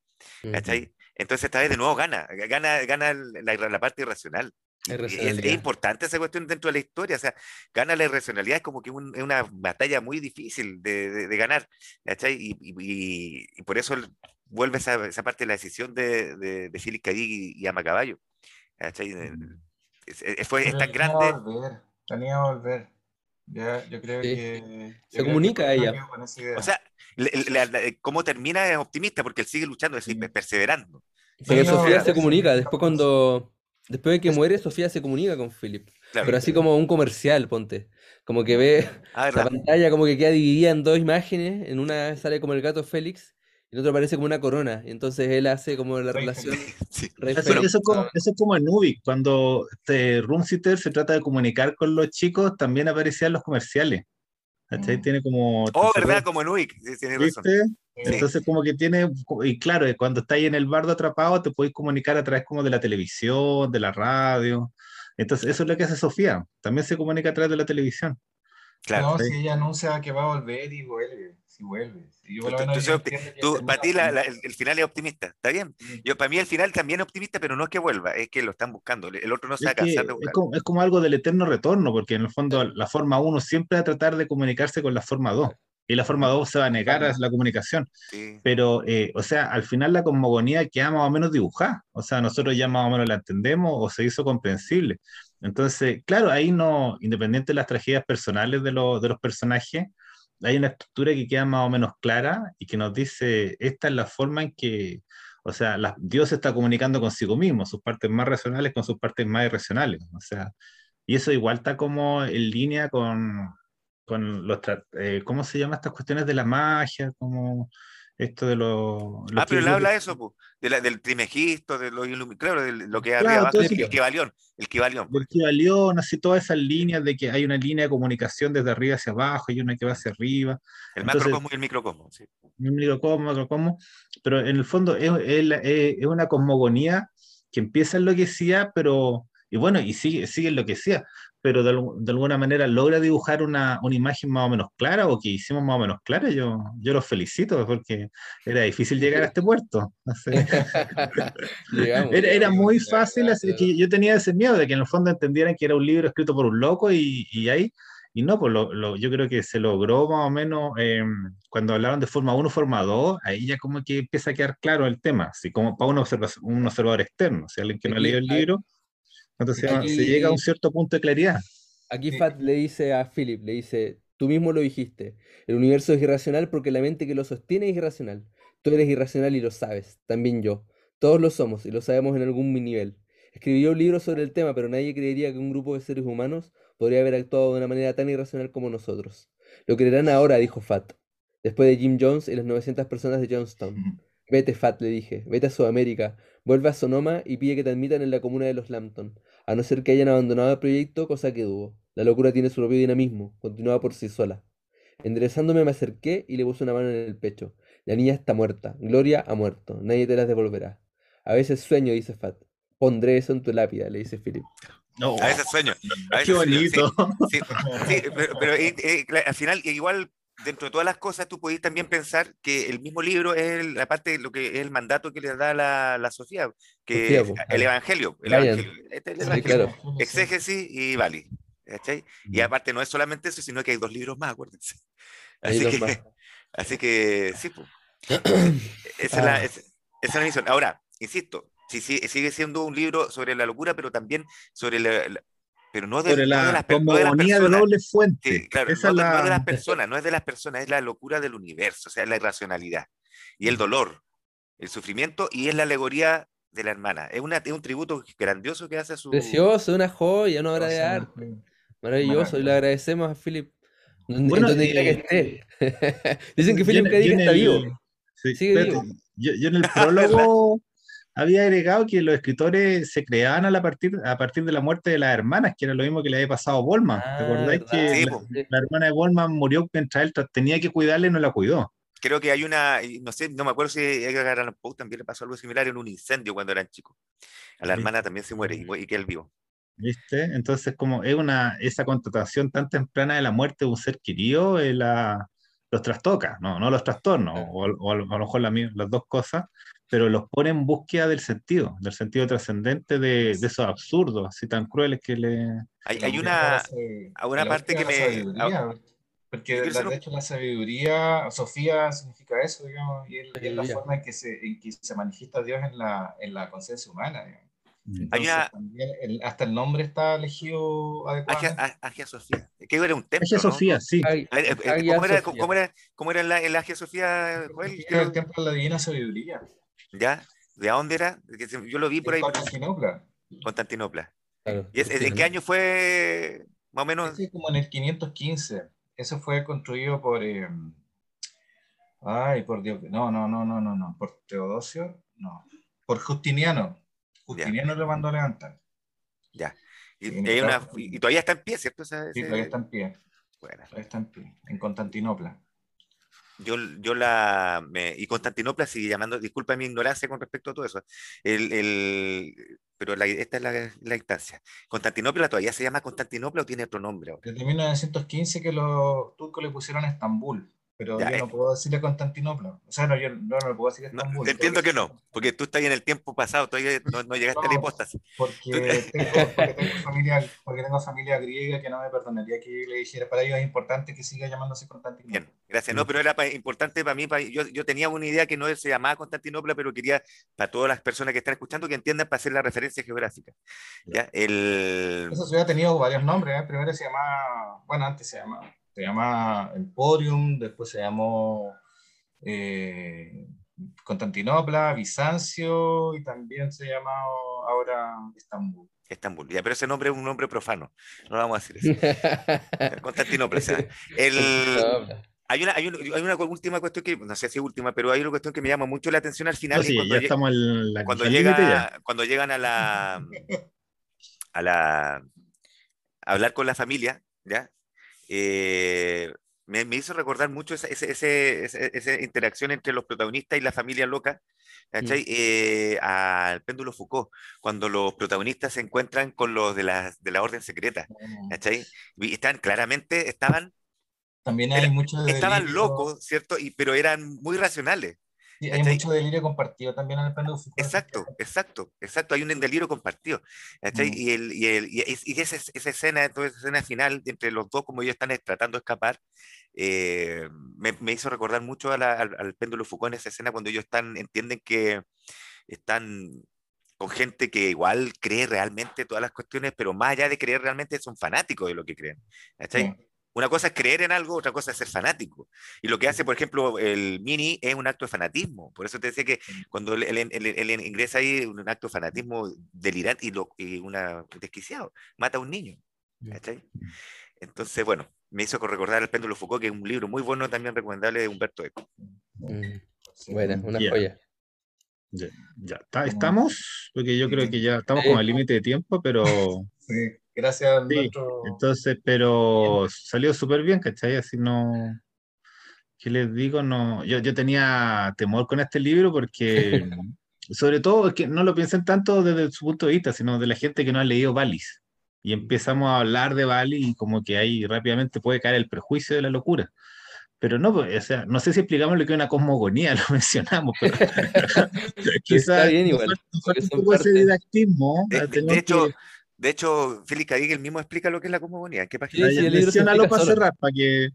Entonces esta vez de nuevo gana, gana, gana la, la parte irracional. Es, importante esa cuestión dentro de la historia, o sea, gana la irracionalidad, es como que es una batalla muy difícil de, de, ganar, Y, y, por eso vuelve esa, esa, parte de la decisión de, de, de Philip y, y Ama Caballo, mm. Es, fue, es tan grande.
Volver, tenía volver. Ya, yo creo que...
Se comunica a ella.
O sea, cómo termina es optimista porque él sigue luchando, es decir, perseverando.
Pero Sofía se comunica, después cuando Después de que muere, Sofía se comunica con Philip. pero así como un comercial, ponte. Como que ve ah, la pantalla como que queda dividida en dos imágenes. En una sale como el gato Félix y en otra aparece como una corona. Y entonces él hace como la relación. [LAUGHS]
eso, es como, eso, es como, en Ubik, cuando este Roomsitter se trata de comunicar con los chicos, también aparecían los comerciales. Mm. Tiene como.
Oh, ¿verdad? Como en Ubik. tiene razón.
Entonces, como que tiene, y claro, cuando estáis en el bardo atrapado, te podéis comunicar a través como de la televisión, de la radio. Entonces, eso es lo que hace Sofía. También se comunica a través de la televisión.
Claro. No, si ella anuncia que va a volver y vuelve, si vuelve.
tú, para ti el, final es optimista, ¿está bien? Yo, para mí el final también es optimista, pero no es que vuelva, es que lo están buscando. El otro no se va a cansar de buscar.
Es como, es como, algo del eterno retorno, porque en el fondo la forma 1 siempre va a tratar de comunicarse con la forma 2 y la forma 2 se va a negar a la comunicación. Pero, eh, o sea, al final la cosmogonía queda más o menos dibujada. O sea, nosotros ya más o menos la entendemos o se hizo comprensible. Entonces, claro, ahí no, independiente de las tragedias personales de, de los personajes, hay una estructura que queda más o menos clara y que nos dice, esta es la forma en que, o sea, la, Dios está comunicando consigo mismo, sus partes más racionales con sus partes más irracionales. O sea, y eso igual está como en línea con, con los, eh, ¿cómo se llama estas cuestiones de la magia? Como esto de los...
ah, pero él habla de eso, de la, del trimegisto, de lo, claro, de lo que había abajo, el, el el Kibalión.
El Kibalión, así todas esas líneas de que hay una línea de comunicación desde arriba hacia abajo y una que va hacia arriba.
El macrocosmo y el microcosmo, sí.
El microcosmo, macrocosmo, pero en el fondo es, es, es una cosmogonía que empieza enloquecida, pero, y bueno, y sigue, sigue enloquecida, pero de, alguna manera logra dibujar una, una, imagen más o menos clara o que hicimos más o menos clara, yo, yo los felicito porque era difícil llegar a este puerto. [LAUGHS] era, era, muy fácil, así que yo tenía ese miedo de que en el fondo entendieran que era un libro escrito por un loco y, y ahí, y no, pues lo, lo, yo creo que se logró más o menos, eh, cuando hablaban de forma 1, forma 2, ahí ya como que empieza a quedar claro el tema, así como para un, un observador externo, si alguien que no ha leído el libro entonces se llega a un cierto punto de claridad.
Aquí Fat le dice a Philip, le dice, tú mismo lo dijiste, el universo es irracional porque la mente que lo sostiene es irracional. Tú eres irracional y lo sabes, también yo. Todos lo somos y lo sabemos en algún nivel. Escribió un libro sobre el tema, pero nadie creería que un grupo de seres humanos podría haber actuado de una manera tan irracional como nosotros. Lo creerán ahora, dijo Fat, después de Jim Jones y las 900 personas de Johnstown. Vete, Fat, le dije, vete a Sudamérica, vuelve a Sonoma y pide que te admitan en la comuna de los Lambton, a no ser que hayan abandonado el proyecto, cosa que dudo. La locura tiene su propio dinamismo, continuaba por sí sola. Enderezándome me acerqué y le puse una mano en el pecho. La niña está muerta, Gloria ha muerto, nadie te la devolverá. A veces sueño, dice Fat. Pondré eso en tu lápida, le dice Philip.
No. A veces sueño.
Qué bonito.
Sí, pero, eh, eh, al final, igual, dentro de todas las cosas, tú podés también pensar que el mismo libro es la parte de lo que es el mandato que le da la, la Sofía, que es el Evangelio. El Evangelio, este es el evangelio. Exégesis y Bali. Y aparte no es solamente eso, sino que hay dos libros más, acuérdense. [LAUGHS] Así que, [LAUGHS] así que, sí, pues. [CLEARS THROAT] esa, es la, esa, es la misión. Ahora, insisto, sí, sí, sigue siendo un libro sobre la locura, pero también sobre la, pero no de,
la,
no de
las, personas. de doble fuente.
claro, no, no, de las [LAUGHS] personas, no es de las personas, es la locura del universo, o sea, es la irracionalidad y el dolor, el sufrimiento y es la alegoría de la hermana. Es, una, es un tributo grandioso que hace a su.
Precioso, una joya, una obra de arte. Maravilloso, y le agradecemos a Philip. Bueno, donde quiera que esté. [LAUGHS] Dicen que Philip K. está vivo.
Sí, Sigue vivo. Yo, yo, en el prólogo [LAUGHS] había agregado que los escritores se creaban a, partir, a partir de la muerte de las hermanas, que era lo mismo que le había pasado a Bolman. ¿Te ah, acordáis que la, hermana de Bolman murió mientras él tenía que cuidarla y no la cuidó?
Creo que hay una, no sé, no me acuerdo si a Edgar Allan Poe también le pasó algo similar en un incendio cuando eran chicos. A la hermana también se muere y, y que él vivo.
¿Viste? Entonces, como es una, esa contratación tan temprana de la muerte de un ser querido, eh, la, los trastoca, no, no los trastornos, o, a lo mejor las dos cosas, pero los pone en búsqueda del sentido, del sentido trascendente de, de, esos absurdos, así tan crueles que le...
Hay, hay una, una parte que me...
Porque de hecho la sabiduría, Sofía significa eso, digamos, y es, la forma en que, se, en que se manifiesta Dios en la, en la conciencia humana. Digamos hasta el nombre está elegido
adecuadamente. Agia, Sofía. ¿Qué era un templo?
Agia Sofía, sí.
Eh, eh, ¿Cómo, era, ¿Cómo, era, ¿Cómo, era, el, el Agia Sofía,
Joel? Era el templo de la divina sabiduría.
¿Ya? ¿De dónde era? Yo lo vi por ahí.
Constantinopla.
Constantinopla. ¿Y ¿En qué año fue más o menos?
Sí, como en el 515. Eso fue construido por. Eh, ay, por Dios. No, no, no, no, no, no. Por Teodosio. No. Por Justiniano. Justiniano lo mandó a levantar.
Ya. Y, todavía está en pie, ¿cierto? sí,
todavía está en pie. Bueno. Todavía está en pie, en Constantinopla.
Yo, yo la. y Constantinopla sigue llamando, disculpa mi ignorancia con respecto a todo eso. El, el, pero esta es la, la, instancia. ¿Constantinopla todavía se llama Constantinopla o tiene otro nombre ahora?
Desde 1915 que los turcos le pusieron Estambul pero yo no eh. puedo decirle Constantinopla. O sea, no, yo no, no puedo decir Estambul.
entiendo que no, porque tú estás en el tiempo pasado, todavía no, no llegaste a la hipóstasis.
Porque tengo, porque, tengo familia, porque tengo familia griega que no me perdonaría que le dijera, para ellos es importante que siga llamándose Constantinopla.
Bien, gracias. No, pero era importante para mí, yo, yo, tenía una idea que no se llamaba Constantinopla, pero quería, para todas las personas que están escuchando, que entiendan para hacer la referencia geográfica. ¿ya? El...
Esa ciudad ha tenido varios nombres, ¿eh? primero se llamaba, bueno, antes se llamaba se llama Emporium, después se llamó eh, Constantinopla, Bizancio y también se llama ahora Estambul.
Estambul, ya, pero ese nombre es un nombre profano, no vamos a decir eso. [LAUGHS] Constantinopla, el, hay una, hay, una, última cuestión que, no sé si es última, pero hay una cuestión que me llama mucho la atención al final. cuando, llega, cuando llegan a la, a la, a hablar con la familia, ¿ya? Eh, me, hizo recordar mucho esa, esa, interacción entre los protagonistas y la familia loca, mm. eh, al péndulo Foucault, cuando los protagonistas se encuentran con los de la, de la orden secreta, mm. Y están, claramente, estaban...
También hay muchos
Estaban locos, ¿cierto? Y, pero eran muy racionales
hay mucho delirio compartido también en el péndulo
Exacto, exacto, exacto. Hay un delirio compartido. Mm. Y, el, y, el, y, esa, esa, escena, toda esa escena final entre los dos, como ellos están tratando de escapar, eh, me, me, hizo recordar mucho al, al, péndulo Foucault en esa escena cuando ellos están, entienden que están con gente que igual cree realmente todas las cuestiones, pero más allá de creer realmente son fanáticos de lo que creen. Una cosa es creer en algo, otra cosa es ser fanático. Y lo que hace, por ejemplo, el Mini es un acto de fanatismo. Por eso te decía que cuando él, ingresa ahí, un acto de fanatismo delirante y, lo, y una desquiciado, mata a un niño. ¿cachai? Entonces, bueno, me hizo recordar El péndulo Foucault, que es un libro muy bueno también recomendable de Humberto Eco.
Mm. Bueno, una joya.
Ya, ya estamos, porque yo creo que ya estamos con el límite de tiempo, pero.
Sí, gracias.
entonces, pero salió súper bien, ¿cachai? Así no. ¿Qué les digo? No, yo, yo tenía temor con este libro porque, [LAUGHS] sobre todo, es que no lo piensen tanto desde su punto de vista, sino de la gente que no ha leído Valis. Y empezamos a hablar de Bali y como que ahí rápidamente puede caer el prejuicio de la locura pero no, pues, o sea, no sé si explicamos lo que es una cosmogonía, [LAUGHS] lo mencionamos, pero quizás bien igual, un poco ese didactismo.
De, de hecho, de hecho, Félix Cadig mismo explica lo que es la cosmogonía. ¿Qué página?
Sí, sí, para cerrar, para que,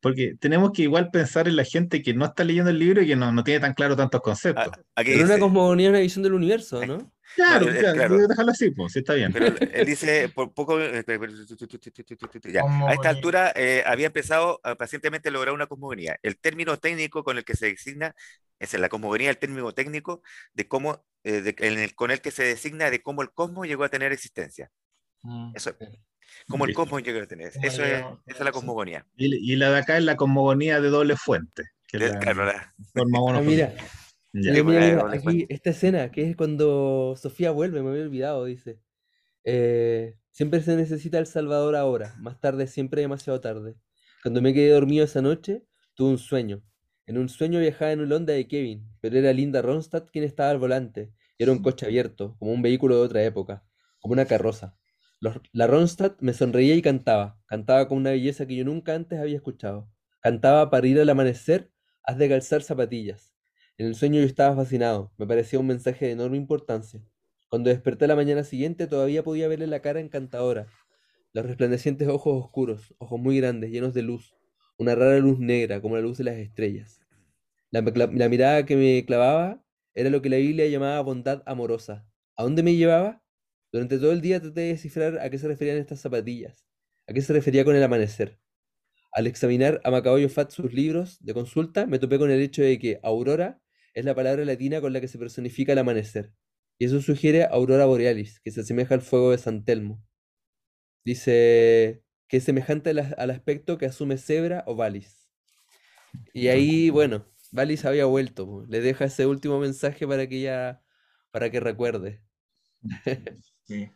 porque tenemos que igual pensar en la gente que no está leyendo el libro y que no, no tiene tan claro tantos conceptos.
Pero una cosmogonía es una visión del universo, ¿no?
Claro, claro, dejarlo así, pues, sí está bien.
Pero él dice, por poco, ya, a esta altura eh, había empezado a pacientemente lograr una cosmogonía. El término técnico con el que se designa, es la cosmogonía, el término técnico de cómo, eh, de, el, con el que se designa de cómo el cosmos llegó a tener existencia. Mm, Eso es. Cómo el cosmos llegó a tener. Eso es, esa es la cosmogonía.
Y, la de acá es la cosmogonía de doble fuente. Que la,
claro, la...
Aquí, esta escena, que es cuando Sofía vuelve, me había olvidado, dice. Eh, siempre se necesita el Salvador ahora, más tarde siempre demasiado tarde. Cuando me quedé dormido esa noche, tuve un sueño. En un sueño viajaba en un Honda de Kevin, pero era Linda Ronstadt quien estaba al volante. Y era un coche abierto, como un vehículo de otra época, como una carroza. la Ronstadt me sonreía y cantaba. Cantaba con una belleza que yo nunca antes había escuchado. Cantaba para ir al amanecer, has de calzar zapatillas. En el sueño yo estaba fascinado, me parecía un mensaje de enorme importancia. Cuando desperté la mañana siguiente todavía podía verle la cara encantadora, los resplandecientes ojos oscuros, ojos muy grandes, llenos de luz, una rara luz negra como la luz de las estrellas. La, mirada que me clavaba era lo que la Biblia llamaba bondad amorosa. ¿A dónde me llevaba? Durante todo el día traté de descifrar a qué se referían estas zapatillas, a qué se refería con el amanecer. Al examinar a Macaboyo Fat sus libros de consulta, me topé con el hecho de que Aurora es la palabra latina con la que se personifica el amanecer. Y eso sugiere aurora borealis, que se asemeja al fuego de San Telmo. Dice que es semejante al, aspecto que asume Zebra o Valis. Y ahí, bueno, Valis había vuelto. Le deja ese último mensaje para que ella, para que recuerde. [LAUGHS]
Sí.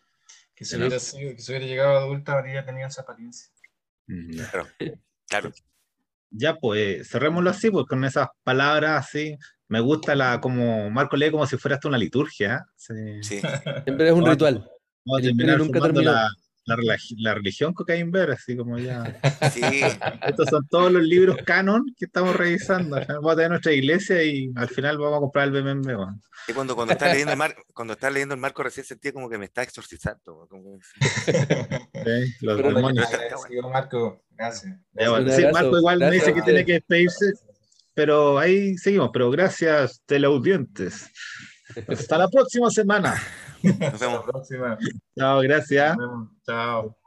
Que si, hubiera, que si hubiera llegado adulta, habría tenido esa apariencia.
Claro. claro.
Ya, pues, cerrémoslo así, pues con esas palabras así, me gusta la, como Marco lee como si fuera hasta una liturgia.
Sí. Siempre es un ritual.
Vamos a terminar nunca la, la, la, religión Cocaine Bear, así como ya. Sí. Estos son todos los libros canon que estamos revisando. Vamos a tener nuestra iglesia y al final vamos a comprar el BMB.
Y cuando, cuando estás leyendo el marco, cuando estás leyendo el marco recién sentía como que me está exorcizando. Como...
sí, los demonios. Marco, gracias. Sí, Marco igual me dice que tiene que despedirse pero ahí seguimos. Pero gracias, teleaudientes. Hasta la próxima semana.
Nos vemos.
Chao, gracias.
Chao.